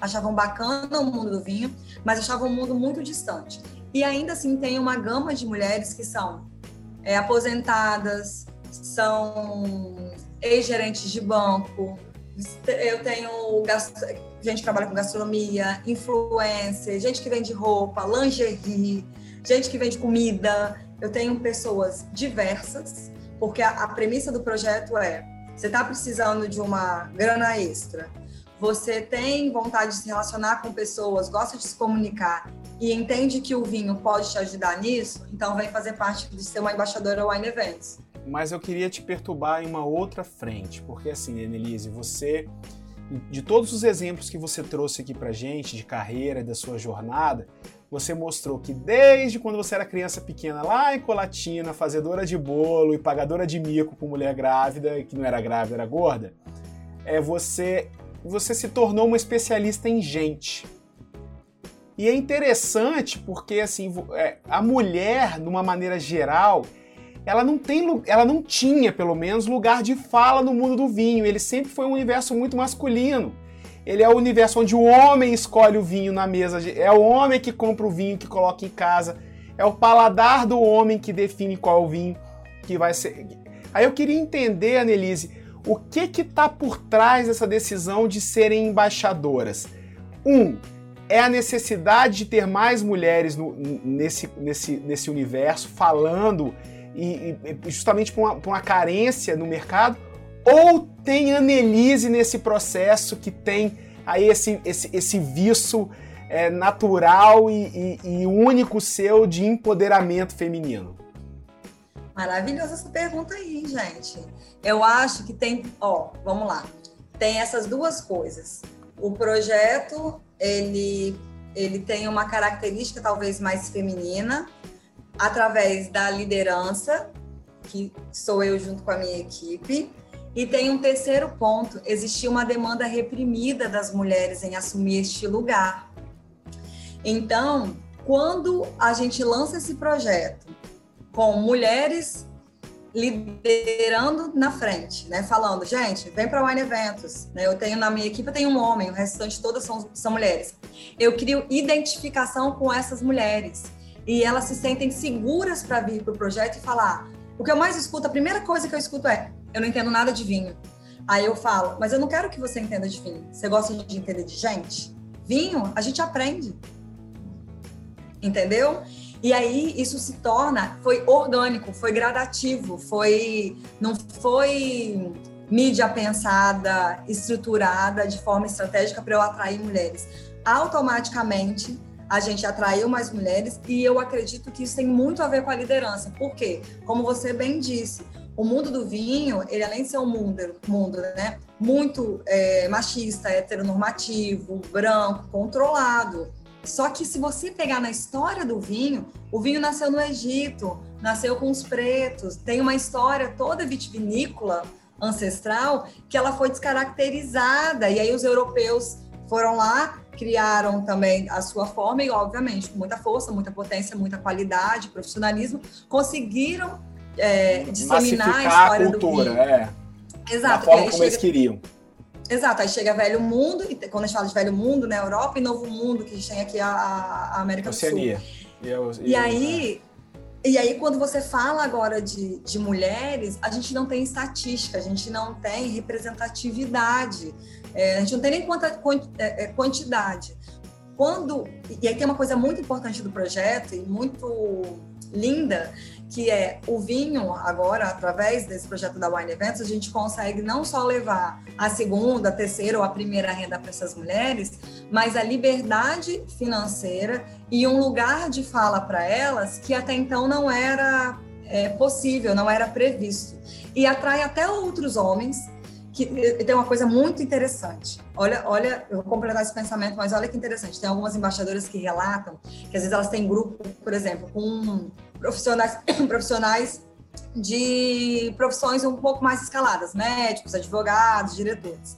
achavam bacana o mundo do vinho, mas achavam o mundo muito distante. E ainda assim tem uma gama de mulheres que são é, aposentadas, são ex-gerentes de banco, eu tenho gente que trabalha com gastronomia, influencer, gente que vende roupa, lingerie, gente que vende comida. Eu tenho pessoas diversas, porque a, a premissa do projeto é: você está precisando de uma grana extra, você tem vontade de se relacionar com pessoas, gosta de se comunicar e entende que o vinho pode te ajudar nisso, então vem fazer parte de ser uma embaixadora Wine Events. Mas eu queria te perturbar em uma outra frente, porque assim, Annelise, você de todos os exemplos que você trouxe aqui pra gente de carreira, da sua jornada, você mostrou que desde quando você era criança pequena, lá em Colatina, fazedora de bolo e pagadora de mico com mulher grávida, que não era grávida, era gorda, é você você se tornou uma especialista em gente. E é interessante porque assim, é, a mulher, de uma maneira geral, ela não tem, ela não tinha, pelo menos, lugar de fala no mundo do vinho. Ele sempre foi um universo muito masculino. Ele é o universo onde o homem escolhe o vinho na mesa, é o homem que compra o vinho que coloca em casa, é o paladar do homem que define qual é o vinho que vai ser. Aí eu queria entender, Annelise, o que que tá por trás dessa decisão de serem embaixadoras? Um, é a necessidade de ter mais mulheres no, nesse, nesse, nesse universo falando e, e justamente por uma, por uma, carência no mercado, ou tem Annelise nesse processo que tem aí esse, esse, esse vício é, natural e, e, e único seu de empoderamento feminino? Maravilhosa essa pergunta aí, gente. Eu acho que tem, ó, vamos lá. Tem essas duas coisas. O projeto, ele ele tem uma característica talvez mais feminina, através da liderança, que sou eu junto com a minha equipe. E tem um terceiro ponto: existia uma demanda reprimida das mulheres em assumir este lugar. Então, quando a gente lança esse projeto com mulheres liderando na frente, né? Falando, gente, vem para o Wine Eventos. Né? Eu tenho na minha equipe, eu tenho um homem, o restante todas são, são mulheres. Eu crio identificação com essas mulheres e elas se sentem seguras para vir para o projeto e falar. O que eu mais escuto, a primeira coisa que eu escuto é: eu não entendo nada de vinho. Aí eu falo, mas eu não quero que você entenda de vinho. Você gosta de entender de gente? Vinho, a gente aprende. Entendeu? E aí isso se torna, foi orgânico, foi gradativo, foi não foi mídia pensada, estruturada de forma estratégica para eu atrair mulheres. Automaticamente a gente atraiu mais mulheres e eu acredito que isso tem muito a ver com a liderança. Por quê? Como você bem disse, o mundo do vinho, ele além de ser um mundo, mundo né, muito é, machista, heteronormativo, branco, controlado. Só que se você pegar na história do vinho, o vinho nasceu no Egito, nasceu com os pretos, tem uma história toda vitivinícola ancestral que ela foi descaracterizada e aí os europeus foram lá criaram também a sua forma e, obviamente, com muita força, muita potência, muita qualidade, profissionalismo, conseguiram é, disseminar a história a cultura, do vinho. É. Exato. Da forma como chega... eles queriam. Exato, aí chega Velho Mundo, e quando a gente fala de Velho Mundo na Europa, e Novo Mundo, que a gente tem aqui a, a América Oceania. do Sul. E, eu, e, e aí, é. e aí, quando você fala agora de, de mulheres, a gente não tem estatística, a gente não tem representatividade, é, a gente não tem nem quanta, é, é, quantidade. Quando, e aí tem uma coisa muito importante do projeto e muito linda, que é o vinho, agora, através desse projeto da Wine Events, a gente consegue não só levar a segunda, a terceira ou a primeira renda para essas mulheres, mas a liberdade financeira e um lugar de fala para elas que até então não era é, possível, não era previsto. E atrai até outros homens que tem uma coisa muito interessante. Olha, olha, eu vou completar esse pensamento, mas olha que interessante. Tem algumas embaixadoras que relatam que às vezes elas têm grupo, por exemplo, com profissionais, profissionais de profissões um pouco mais escaladas, médicos, advogados, diretores.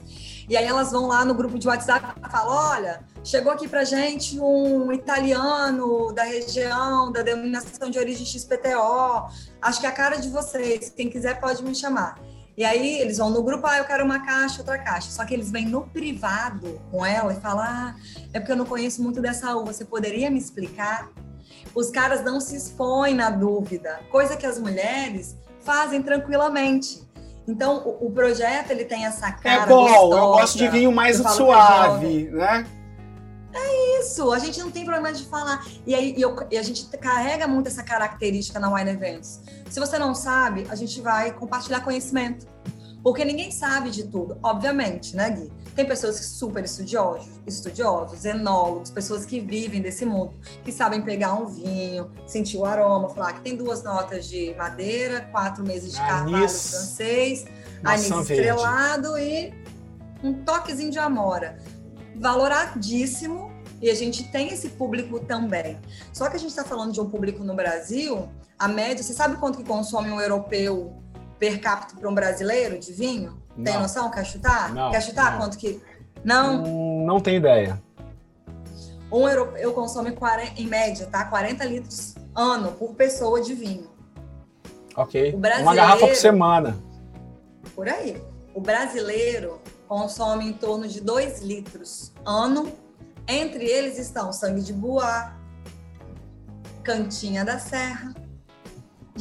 E aí elas vão lá no grupo de WhatsApp e falam: olha, chegou aqui pra gente um italiano da região, da denominação de origem XPTO, acho que é a cara de vocês, quem quiser pode me chamar. E aí eles vão no grupo, ah, eu quero uma caixa, outra caixa. Só que eles vêm no privado com ela e falam, ah, é porque eu não conheço muito dessa uva, você poderia me explicar? Os caras não se expõem na dúvida, coisa que as mulheres fazem tranquilamente. Então, o, o projeto ele tem essa cara. É bom, gostosa, eu gosto de vinho mais suave, né? É isso, a gente não tem problema de falar. E, aí, e, eu, e, a gente carrega muito essa característica na Wine Events. Se você não sabe, a gente vai compartilhar conhecimento. Porque ninguém sabe de tudo, obviamente, né, Gui? Tem pessoas super estudiosos, estudiosos, enólogos, pessoas que vivem desse mundo, que sabem pegar um vinho, sentir o aroma, falar que tem duas notas de madeira, quatro meses de carvalho francês, anis estrelado e um toquezinho de amora valoradíssimo e a gente tem esse público também. Só que a gente está falando de um público no Brasil, a média, você sabe quanto que consome um europeu per capita para um brasileiro de vinho? Não. Tem noção? Quer chutar? Não, Quer chutar não. quanto que. Não? Hum, não tenho ideia. Um europeu consome, 40, em média, tá? 40 litros ano por pessoa de vinho. Ok. Uma garrafa por semana. Por aí. O brasileiro consome em torno de 2 litros ano. Entre eles estão sangue de boa, cantinha da serra.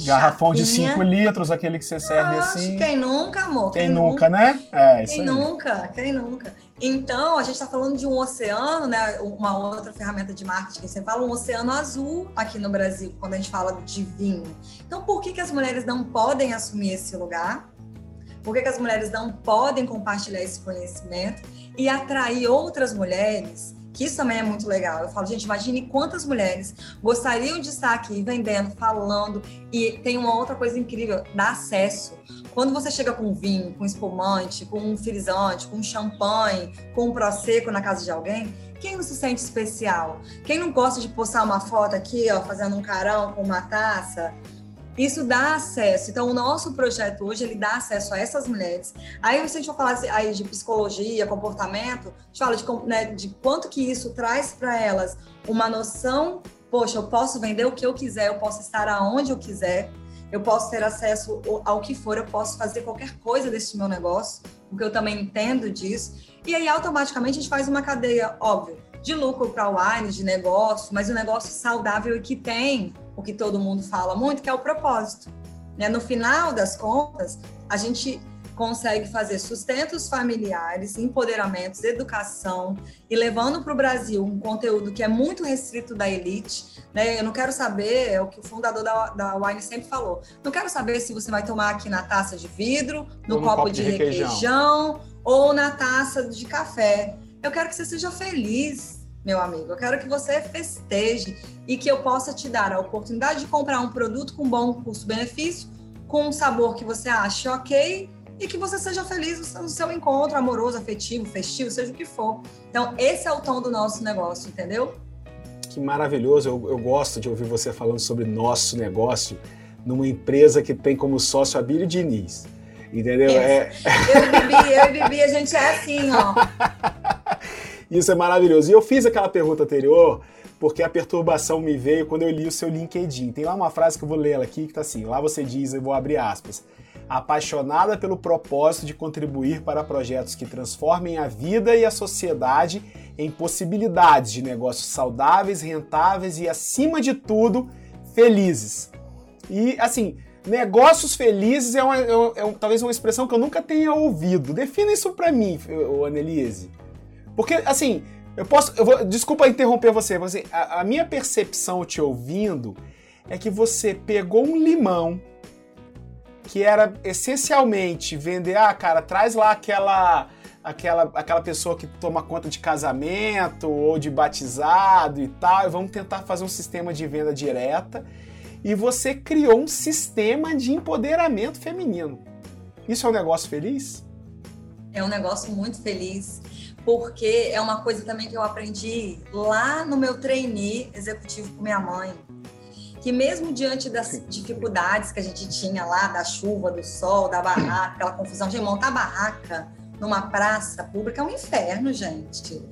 Garrafão de 5 litros, aquele que você serve assim. Quem nunca, amor? Quem, quem nunca, nunca, né? É, quem nunca, quem nunca. Então, a gente está falando de um oceano, né? Uma outra ferramenta de marketing. Você fala um oceano azul aqui no Brasil, quando a gente fala de vinho. Então, por que, que as mulheres não podem assumir esse lugar? Por que, que as mulheres não podem compartilhar esse conhecimento e atrair outras mulheres? Que isso também é muito legal. Eu falo, gente, imagine quantas mulheres gostariam de estar aqui vendendo, falando. E tem uma outra coisa incrível: dá acesso. Quando você chega com vinho, com espumante, com um frisante, com champanhe, com um prosecco na casa de alguém, quem não se sente especial? Quem não gosta de postar uma foto aqui, ó, fazendo um carão com uma taça? Isso dá acesso. Então, o nosso projeto hoje, ele dá acesso a essas mulheres. Aí, se a gente for falar aí de psicologia, comportamento, a gente fala de, né, de quanto que isso traz para elas uma noção, poxa, eu posso vender o que eu quiser, eu posso estar aonde eu quiser, eu posso ter acesso ao que for, eu posso fazer qualquer coisa desse meu negócio, porque eu também entendo disso. E aí, automaticamente, a gente faz uma cadeia, óbvio, de lucro para o wine, de negócio, mas um negócio saudável e que tem o que todo mundo fala muito, que é o propósito. Né? No final das contas, a gente consegue fazer sustentos familiares, empoderamentos, educação e levando para o Brasil um conteúdo que é muito restrito da elite. Né? Eu não quero saber, é o que o fundador da, da Wine sempre falou, não quero saber se você vai tomar aqui na taça de vidro, no, copo, copo, de, de requeijão. requeijão ou na taça de café. Eu quero que você seja feliz, meu amigo. Eu quero que você festeje e que eu possa te dar a oportunidade de comprar um produto com bom custo-benefício, com um sabor que você ache ok e que você seja feliz no seu encontro amoroso, afetivo, festivo, seja o que for. Então, esse é o tom do nosso negócio, entendeu? Que maravilhoso. Eu, eu gosto de ouvir você falando sobre nosso negócio numa empresa que tem como sócio a Bíblia Diniz. Entendeu? É... Eu e Bibi, eu e Bibi, a gente é assim, ó. Isso é maravilhoso. E eu fiz aquela pergunta anterior porque a perturbação me veio quando eu li o seu LinkedIn. Tem lá uma frase que eu vou ler ela aqui que tá assim: lá você diz, eu vou abrir aspas. Apaixonada pelo propósito de contribuir para projetos que transformem a vida e a sociedade em possibilidades de negócios saudáveis, rentáveis e, acima de tudo, felizes. E assim, negócios felizes é, uma, é, é talvez uma expressão que eu nunca tenha ouvido. Defina isso para mim, Annelise. Porque, assim, eu posso. Eu vou, desculpa interromper você, você a, a minha percepção te ouvindo é que você pegou um limão que era essencialmente vender, ah, cara, traz lá aquela aquela, aquela pessoa que toma conta de casamento ou de batizado e tal, e vamos tentar fazer um sistema de venda direta. E você criou um sistema de empoderamento feminino. Isso é um negócio feliz? É um negócio muito feliz, porque é uma coisa também que eu aprendi lá no meu trainee executivo com minha mãe que mesmo diante das dificuldades que a gente tinha lá, da chuva, do sol, da barraca, aquela confusão de montar barraca numa praça pública é um inferno, gente.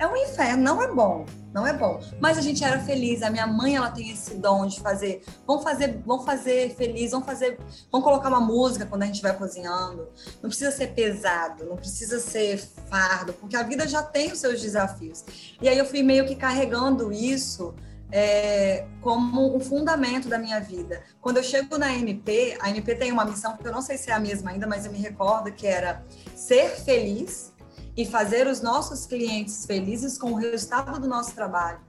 É um inferno, não é bom, não é bom. Mas a gente era feliz. A minha mãe, ela tem esse dom de fazer, vamos fazer, vamos fazer feliz, vamos fazer, vamos colocar uma música quando a gente vai cozinhando. Não precisa ser pesado, não precisa ser fardo, porque a vida já tem os seus desafios. E aí eu fui meio que carregando isso é, como um fundamento da minha vida. Quando eu chego na MP, a MP tem uma missão que eu não sei se é a mesma ainda, mas eu me recordo que era ser feliz e fazer os nossos clientes felizes com o resultado do nosso trabalho.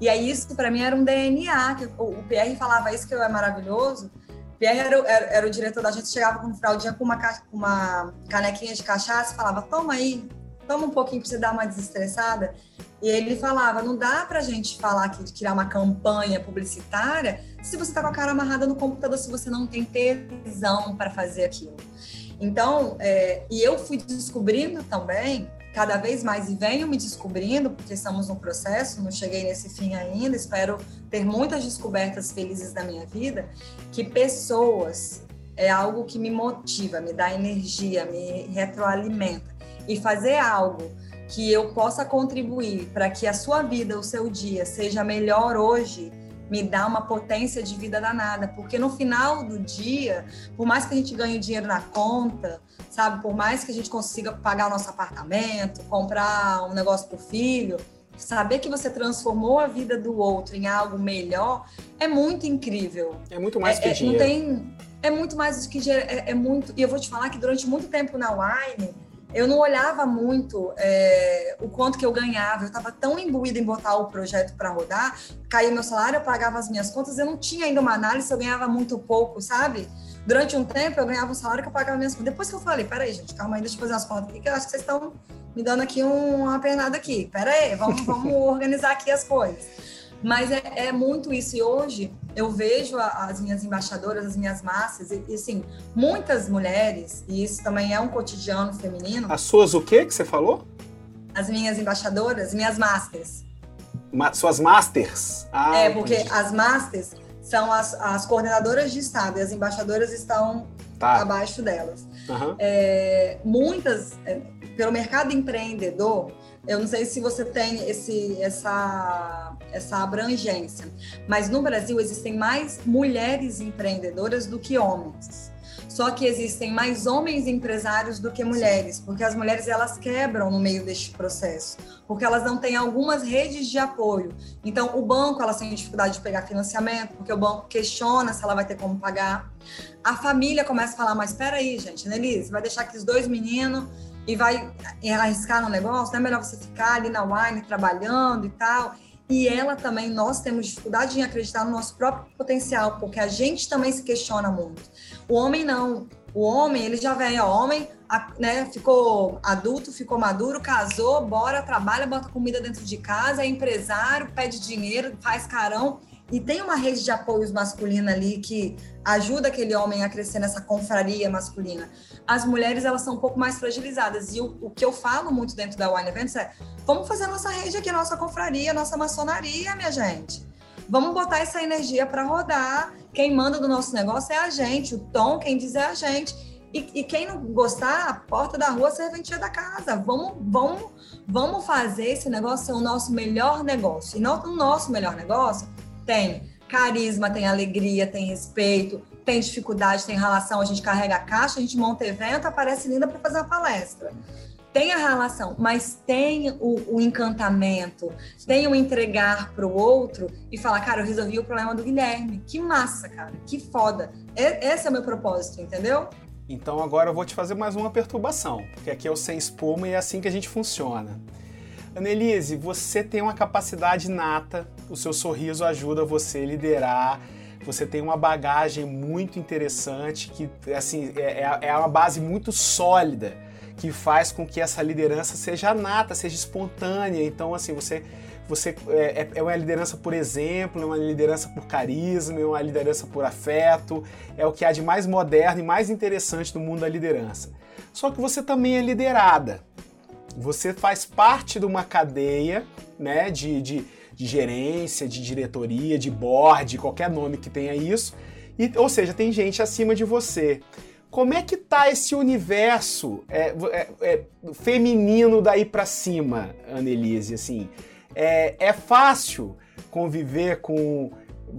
E aí isso para mim era um DNA, que o Pierre falava isso que é maravilhoso. O Pierre era, era, era, o diretor da gente, chegava final do dia com uma, uma canequinha de cachaça falava, toma aí, toma um pouquinho para você dar uma desestressada. E ele falava: não dá para a gente falar aqui de criar uma campanha publicitária se você está com a cara amarrada no computador, se você não tem tesão para fazer aquilo. Então, é, e eu fui descobrindo também, cada vez mais, e venho me descobrindo, porque estamos no processo, não cheguei nesse fim ainda, espero ter muitas descobertas felizes da minha vida, que pessoas é algo que me motiva, me dá energia, me retroalimenta. E fazer algo que eu possa contribuir para que a sua vida, o seu dia seja melhor hoje, me dá uma potência de vida danada, porque no final do dia, por mais que a gente ganhe dinheiro na conta, sabe, por mais que a gente consiga pagar o nosso apartamento, comprar um negócio para o filho, saber que você transformou a vida do outro em algo melhor é muito incrível. É muito mais é, que é, dinheiro. Não tem, é muito mais do que dinheiro, é, é muito. E eu vou te falar que durante muito tempo na Wine eu não olhava muito é, o quanto que eu ganhava. Eu estava tão imbuída em botar o projeto para rodar, caía meu salário, eu pagava as minhas contas, eu não tinha ainda uma análise, eu ganhava muito pouco, sabe? Durante um tempo eu ganhava um salário que eu pagava minhas contas. Depois que eu falei, peraí, gente, calma aí, deixa eu fazer umas contas aqui, que eu acho que vocês estão me dando aqui um, uma pernada aqui. Peraí, vamos, vamos organizar aqui as coisas. Mas é, é, muito isso. E hoje eu vejo a, as minhas embaixadoras, as minhas massas, e, e assim, muitas mulheres, e isso também é um cotidiano feminino. As suas o que que você falou? As minhas embaixadoras, minhas masters. Ma suas masters? Ah, é, porque entendi. as masters são as, as coordenadoras de Estado e as embaixadoras estão tá. abaixo delas. Uhum. É, muitas, é, pelo mercado empreendedor, eu não sei se você tem esse, essa, essa abrangência, mas no Brasil existem mais mulheres empreendedoras do que homens. Só que existem mais homens empresários do que mulheres, porque as mulheres elas quebram no meio deste processo, porque elas não têm algumas redes de apoio. Então, o banco elas têm dificuldade de pegar financiamento, porque o banco questiona se ela vai ter como pagar. A família começa a falar: mas espera aí, gente, Nelise, vai deixar aqueles dois meninos e vai arriscar no negócio, não é melhor você ficar ali na wine trabalhando e tal. E ela também, nós temos dificuldade em acreditar no nosso próprio potencial, porque a gente também se questiona muito. O homem não. O homem, ele já vem, ó, homem, né, ficou adulto, ficou maduro, casou, bora, trabalha, bota comida dentro de casa, é empresário, pede dinheiro, faz carão e tem uma rede de apoios masculina ali que ajuda aquele homem a crescer nessa confraria masculina. As mulheres, elas são um pouco mais fragilizadas. E o, o que eu falo muito dentro da Wine Events é: vamos fazer a nossa rede aqui, a nossa confraria, a nossa maçonaria, minha gente. Vamos botar essa energia para rodar. Quem manda do nosso negócio é a gente, o tom, quem diz é a gente. E, e, quem não gostar, a porta da rua, serventia da casa. Vamos, vamos, vamos fazer esse negócio ser o nosso melhor negócio. E no, o nosso melhor negócio tem carisma, tem alegria, tem respeito, tem dificuldade, tem relação. A gente carrega a caixa, a gente monta evento, aparece linda para fazer uma palestra tem a relação, mas tem o, o encantamento, tem o entregar para o outro e falar, cara, eu resolvi o problema do Guilherme. Que massa, cara, que foda. esse é o meu propósito, entendeu? Então agora eu vou te fazer mais uma perturbação, porque aqui é o sem espuma e é assim que a gente funciona. Annelise, você tem uma capacidade nata, o seu sorriso ajuda você a liderar, você tem uma bagagem muito interessante, que assim, é, é, é uma base muito sólida que faz com que essa liderança seja nata, seja espontânea. Então, assim, você, você é, é, é uma liderança por exemplo, é uma liderança por carisma, é uma liderança por afeto, é o que há de mais moderno e mais interessante no mundo da liderança. Só que você também é liderada. Você faz parte de uma cadeia né, de, de, de gerência, de diretoria, de board, qualquer nome que tenha isso. E, ou seja, tem gente acima de você. Como é que tá esse universo é, é, é, feminino daí para cima, Annelise? Assim, é, é fácil conviver com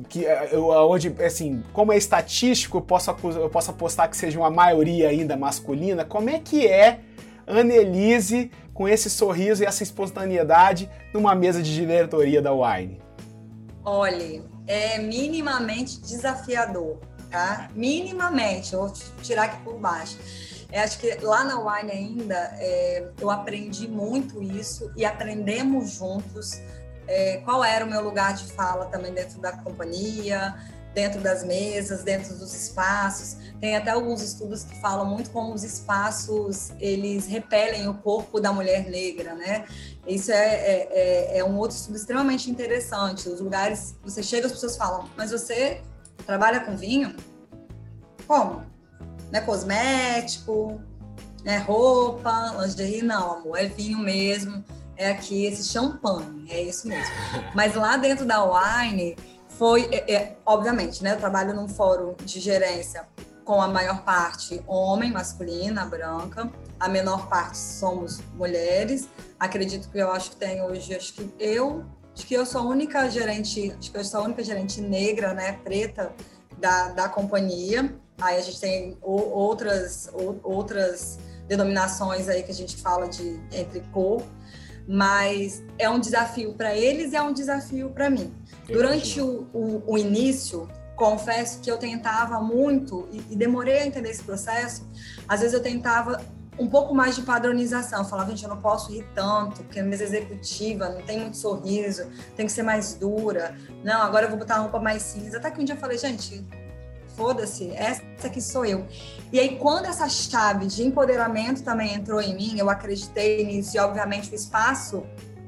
que é, eu, onde assim, como é estatístico, eu posso, eu posso apostar que seja uma maioria ainda masculina. Como é que é Annelise com esse sorriso e essa espontaneidade numa mesa de diretoria da Wine? Olha, é minimamente desafiador tá? Minimamente, eu vou tirar aqui por baixo. É, acho que lá na Wine ainda é, eu aprendi muito isso e aprendemos juntos é, qual era o meu lugar de fala também dentro da companhia, dentro das mesas, dentro dos espaços. Tem até alguns estudos que falam muito como os espaços eles repelem o corpo da mulher negra, né? Isso é, é, é, é um outro estudo extremamente interessante. Os lugares, você chega, as pessoas falam, mas você Trabalha com vinho? Como? Não é cosmético, é roupa, lingerie? Não, amor, é vinho mesmo. É aqui esse champanhe, é isso mesmo. Mas lá dentro da Wine, foi, é, é, obviamente, né? Eu trabalho num fórum de gerência com a maior parte homem, masculina, branca. A menor parte somos mulheres. Acredito que eu acho que tem hoje, acho que eu Acho que eu sou a única gerente, acho que eu sou a única gerente negra, né, preta da, da companhia. Aí a gente tem outras outras denominações aí que a gente fala de entre cor, mas é um desafio para eles e é um desafio para mim. Durante o, o, o, início, confesso que eu tentava muito e, e demorei a entender esse processo. Às vezes eu tentava um pouco mais de padronização. Eu falava, gente, eu não posso rir tanto, porque a mesa executiva não tem muito sorriso, tem que ser mais dura. Não, agora eu vou botar uma roupa mais cinza. Até que um dia eu falei, gente, foda-se, essa aqui sou eu. E aí, quando essa chave de empoderamento também entrou em mim, eu acreditei nisso, e obviamente o espaço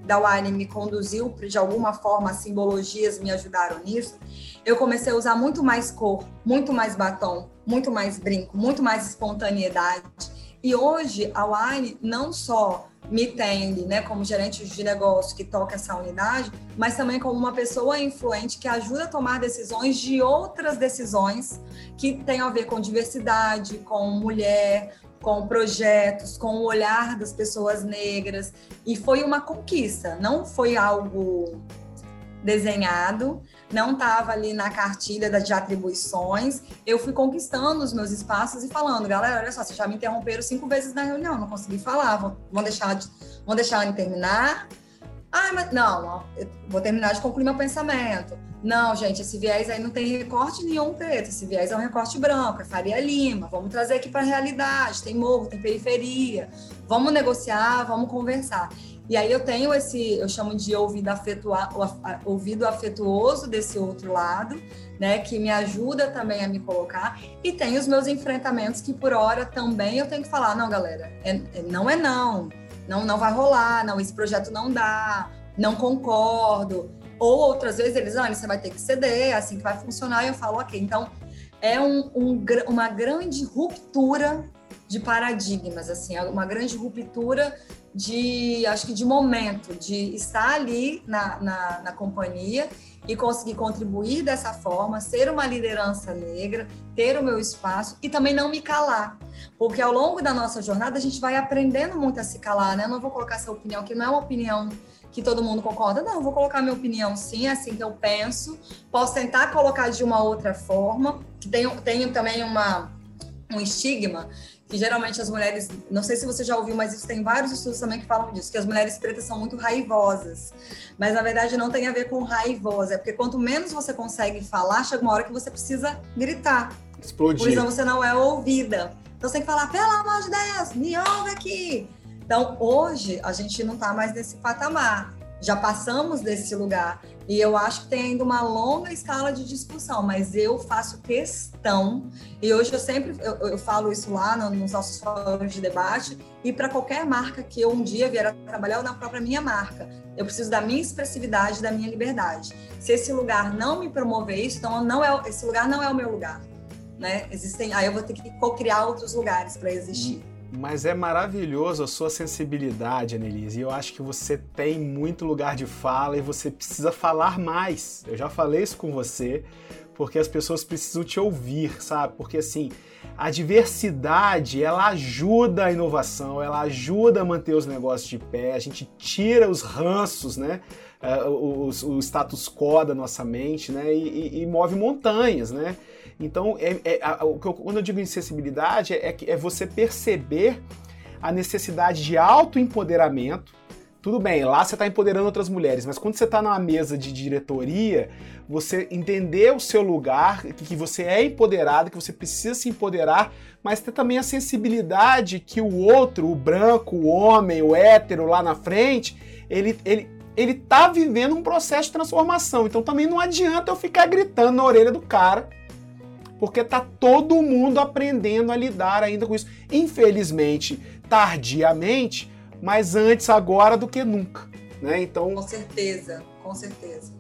da Wine me conduziu, de alguma forma, as simbologias me ajudaram nisso, eu comecei a usar muito mais cor, muito mais batom, muito mais brinco, muito mais espontaneidade. E hoje a Wine não só me entende né, como gerente de negócio que toca essa unidade, mas também como uma pessoa influente que ajuda a tomar decisões de outras decisões que têm a ver com diversidade, com mulher, com projetos, com o olhar das pessoas negras. E foi uma conquista, não foi algo desenhado, não estava ali na cartilha de atribuições. Eu fui conquistando os meus espaços e falando, galera, olha só, vocês já me interromperam cinco vezes na reunião, não consegui falar, vão, deixar, de, vão deixar de terminar. Ah, mas não, vou terminar de concluir meu pensamento. Não, gente, esse viés aí não tem recorte nenhum preto, esse viés é um recorte branco, é Faria Lima. Vamos trazer aqui para a realidade. Tem morro, tem periferia. Vamos negociar, vamos conversar. E aí eu tenho esse, eu chamo de ouvido, afetua, ouvido afetuoso desse outro lado, né, que me ajuda também a me colocar. E tem os meus enfrentamentos que por hora também eu tenho que falar, não, galera, é, é, não é não, não, não vai rolar, não, esse projeto não dá, não concordo. Ou outras vezes eles, ah, você vai ter que ceder, é assim que vai funcionar. E eu falo, ok. Então é um, um, uma grande ruptura de paradigmas, assim, uma grande ruptura de, acho que de momento, de estar ali na, na, na companhia e conseguir contribuir dessa forma, ser uma liderança negra, ter o meu espaço e também não me calar. Porque ao longo da nossa jornada a gente vai aprendendo muito a se calar, né? Eu não vou colocar essa opinião, que não é uma opinião que todo mundo concorda. Não, vou colocar minha opinião sim, é assim que eu penso. Posso tentar colocar de uma outra forma. Tenho, tenho também uma, um estigma que geralmente as mulheres, não sei se você já ouviu, mas isso tem vários estudos também que falam disso, que as mulheres pretas são muito raivosas. Mas na verdade não tem a ver com raivosa, é porque quanto menos você consegue falar, chega uma hora que você precisa gritar. Explodir. Por isso você não é ouvida. Então você tem que falar, pelo amor de Deus, me ouve aqui. Então hoje a gente não está mais nesse patamar já passamos desse lugar. E eu acho que tem ainda uma longa escala de discussão, mas eu faço questão, e hoje eu sempre eu, eu falo isso lá no, nos nossos fóruns de debate, e para qualquer marca que eu um dia vier a trabalhar, ou na própria minha marca, eu preciso da minha expressividade, da minha liberdade. Se esse lugar não me promover isso, então não é, esse lugar não é o meu lugar. Né? Existem, aí eu vou ter que co-criar outros lugares para existir. Mas é maravilhoso a sua sensibilidade, Annelise. E eu acho que você tem muito lugar de fala e você precisa falar mais. Eu já falei isso com você, porque as pessoas precisam te ouvir, sabe? Porque assim, a diversidade, ela ajuda a inovação, ela ajuda a manter os negócios de pé, a gente tira os ranços, né? Uh, o, o, status quo da nossa mente, né? E, e, e move montanhas, né? Então, é, é, a, quando eu digo insensibilidade, é, é você perceber a necessidade de autoempoderamento. Tudo bem, lá você está empoderando outras mulheres, mas quando você está numa mesa de diretoria, você entender o seu lugar, que você é empoderado, que você precisa se empoderar, mas ter também a sensibilidade que o outro, o branco, o homem, o hétero lá na frente, ele, ele, ele tá vivendo um processo de transformação. Então também não adianta eu ficar gritando na orelha do cara porque tá todo mundo aprendendo a lidar ainda com isso. Infelizmente, tardiamente, mas antes agora do que nunca, né? Então, com certeza, com certeza.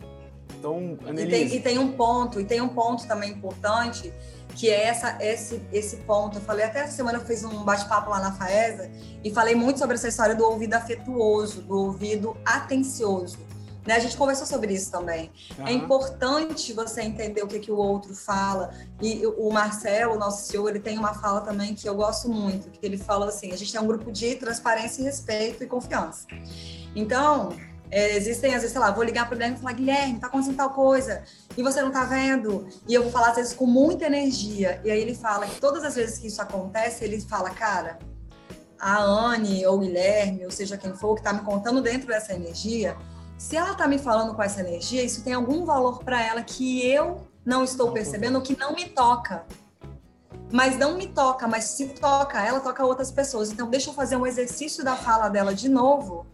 Então, e tem, e tem um ponto, e tem um ponto também importante que é essa, esse, esse ponto. Eu falei até essa semana eu fiz um bate-papo lá na Faesa e falei muito sobre essa história do ouvido afetuoso, do ouvido atencioso. Né? A gente conversou sobre isso também. Uhum. É importante você entender o que, que o outro fala. E o Marcelo, o nosso CEO, ele tem uma fala também que eu gosto muito, que ele fala assim, a gente tem um grupo de transparência respeito e confiança. Então, é, existem, às vezes, sei lá, vou ligar para o Guilherme e falar, Guilherme, tá acontecendo tal coisa, e você não tá vendo? E eu vou falar, às vezes, com muita energia. E aí ele fala que todas as vezes que isso acontece, ele fala, cara, a Anne ou o Guilherme, ou seja quem for, que tá me contando dentro dessa energia, se ela está me falando com essa energia, isso tem algum valor para ela que eu não estou percebendo, que não me toca. Mas não me toca, mas se toca ela, toca outras pessoas. Então, deixa eu fazer um exercício da fala dela de novo,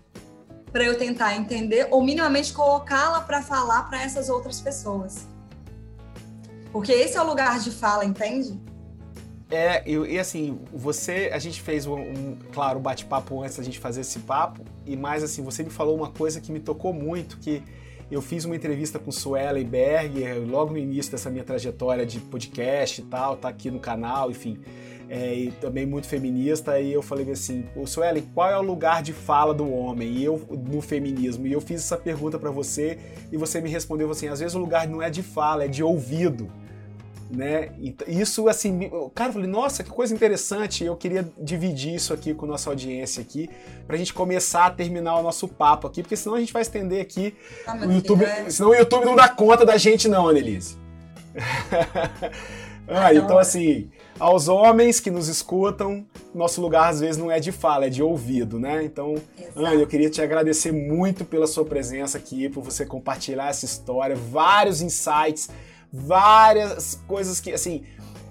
para eu tentar entender, ou minimamente colocá-la para falar para essas outras pessoas. Porque esse é o lugar de fala, entende? É, e, e, assim, você, a gente fez um, um claro, um bate-papo antes da gente fazer esse papo, e mais assim, você me falou uma coisa que me tocou muito, que eu fiz uma entrevista com Suelen Berger logo no início dessa minha trajetória de podcast e tal, tá aqui no canal, enfim, é, e também muito feminista, e eu falei assim, o Suelen, qual é o lugar de fala do homem e eu no feminismo? E eu fiz essa pergunta para você, e você me respondeu assim, às vezes o lugar não é de fala, é de ouvido né? Isso assim, cara, eu falei, nossa, que coisa interessante. Eu queria dividir isso aqui com nossa audiência aqui, pra gente começar a terminar o nosso papo aqui, porque senão a gente vai estender aqui ah, o YouTube, é... senão o YouTube não dá conta da gente não, Annelise. ah, então assim, aos homens que nos escutam, nosso lugar às vezes não é de fala, é de ouvido, né? Então, Ana, eu queria te agradecer muito pela sua presença aqui, por você compartilhar essa história, vários insights várias coisas que, assim,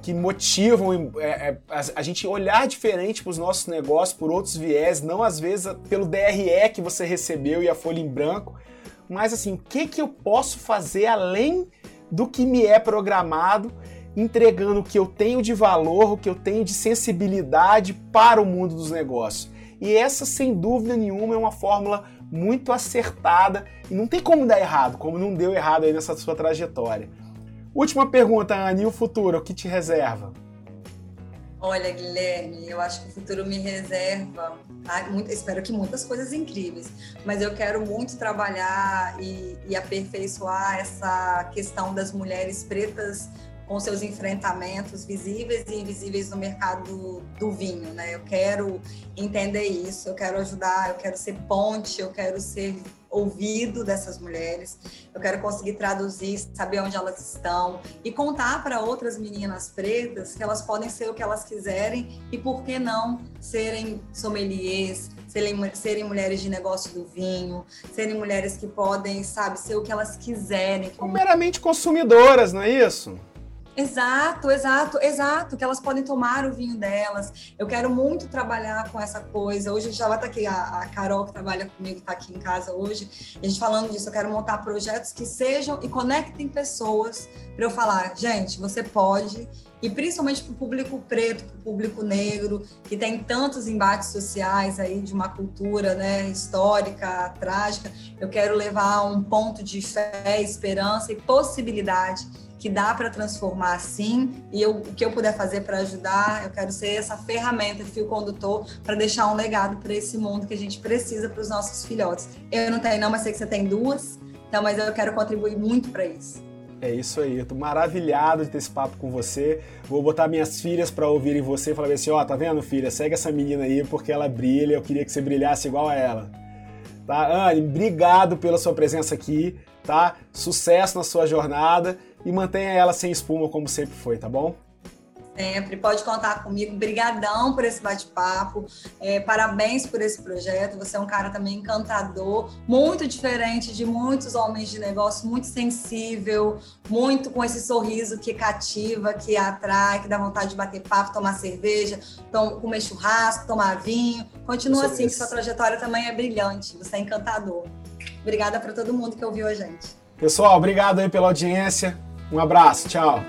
que motivam é, é, a, gente olhar diferente para os nossos negócios por outros viés, não às vezes pelo DRE que você recebeu e a folha em branco, mas assim, o que, que eu posso fazer além do que me é programado, entregando o que eu tenho de valor, o que eu tenho de sensibilidade para o mundo dos negócios. E essa, sem dúvida nenhuma, é uma fórmula muito acertada e não tem como dar errado, como não deu errado aí nessa sua trajetória. Última pergunta, Anne, o futuro, o que te reserva? Olha, Guilherme, eu acho que o futuro me reserva, tá? muito, espero que muitas coisas incríveis, mas eu quero muito trabalhar e, e aperfeiçoar essa questão das mulheres pretas com seus enfrentamentos visíveis e invisíveis no mercado do vinho, né? Eu quero entender isso, eu quero ajudar, eu quero ser ponte, eu quero ser ouvido dessas mulheres, eu quero conseguir traduzir, saber onde elas estão e contar para outras meninas pretas que elas podem ser o que elas quiserem e por que não serem sommeliers, serem, serem mulheres de negócio do vinho, serem mulheres que podem, sabe, ser o que elas quiserem. Meramente consumidoras, não é isso? Exato, exato, exato, que elas podem tomar o vinho delas. Eu quero muito trabalhar com essa coisa. Hoje já estar aqui, a, a Carol que trabalha comigo está aqui em casa hoje, a gente falando disso, eu quero montar projetos que sejam e conectem pessoas para eu falar, gente, você pode, e principalmente para o público preto, para o público negro, que tem tantos embates sociais aí de uma cultura né, histórica, trágica, eu quero levar um ponto de fé, esperança e possibilidade que dá para transformar sim, e eu, o que eu puder fazer para ajudar, eu quero ser essa ferramenta, fio condutor, para deixar um legado para esse mundo que a gente precisa para os nossos filhotes. Eu não tenho, não, mas sei que você tem duas, então, mas eu quero contribuir muito para isso. É isso aí, eu tô maravilhado de ter esse papo com você. Vou botar minhas filhas para ouvirem você e falar assim: ó, oh, tá vendo, filha? Segue essa menina aí porque ela brilha, eu queria que você brilhasse igual a ela. Tá? Anne, obrigado pela sua presença aqui, tá? Sucesso na sua jornada e mantenha ela sem espuma como sempre foi, tá bom? Sempre, pode contar comigo. Brigadão por esse bate-papo. É, parabéns por esse projeto. Você é um cara também encantador, muito diferente de muitos homens de negócio, muito sensível, muito com esse sorriso que cativa, que atrai, que dá vontade de bater papo, tomar cerveja, tom, comer churrasco, tomar vinho. Continua assim, que sua trajetória também é brilhante. Você é encantador. Obrigada para todo mundo que ouviu a gente. Pessoal, obrigado aí pela audiência. Um abraço, tchau.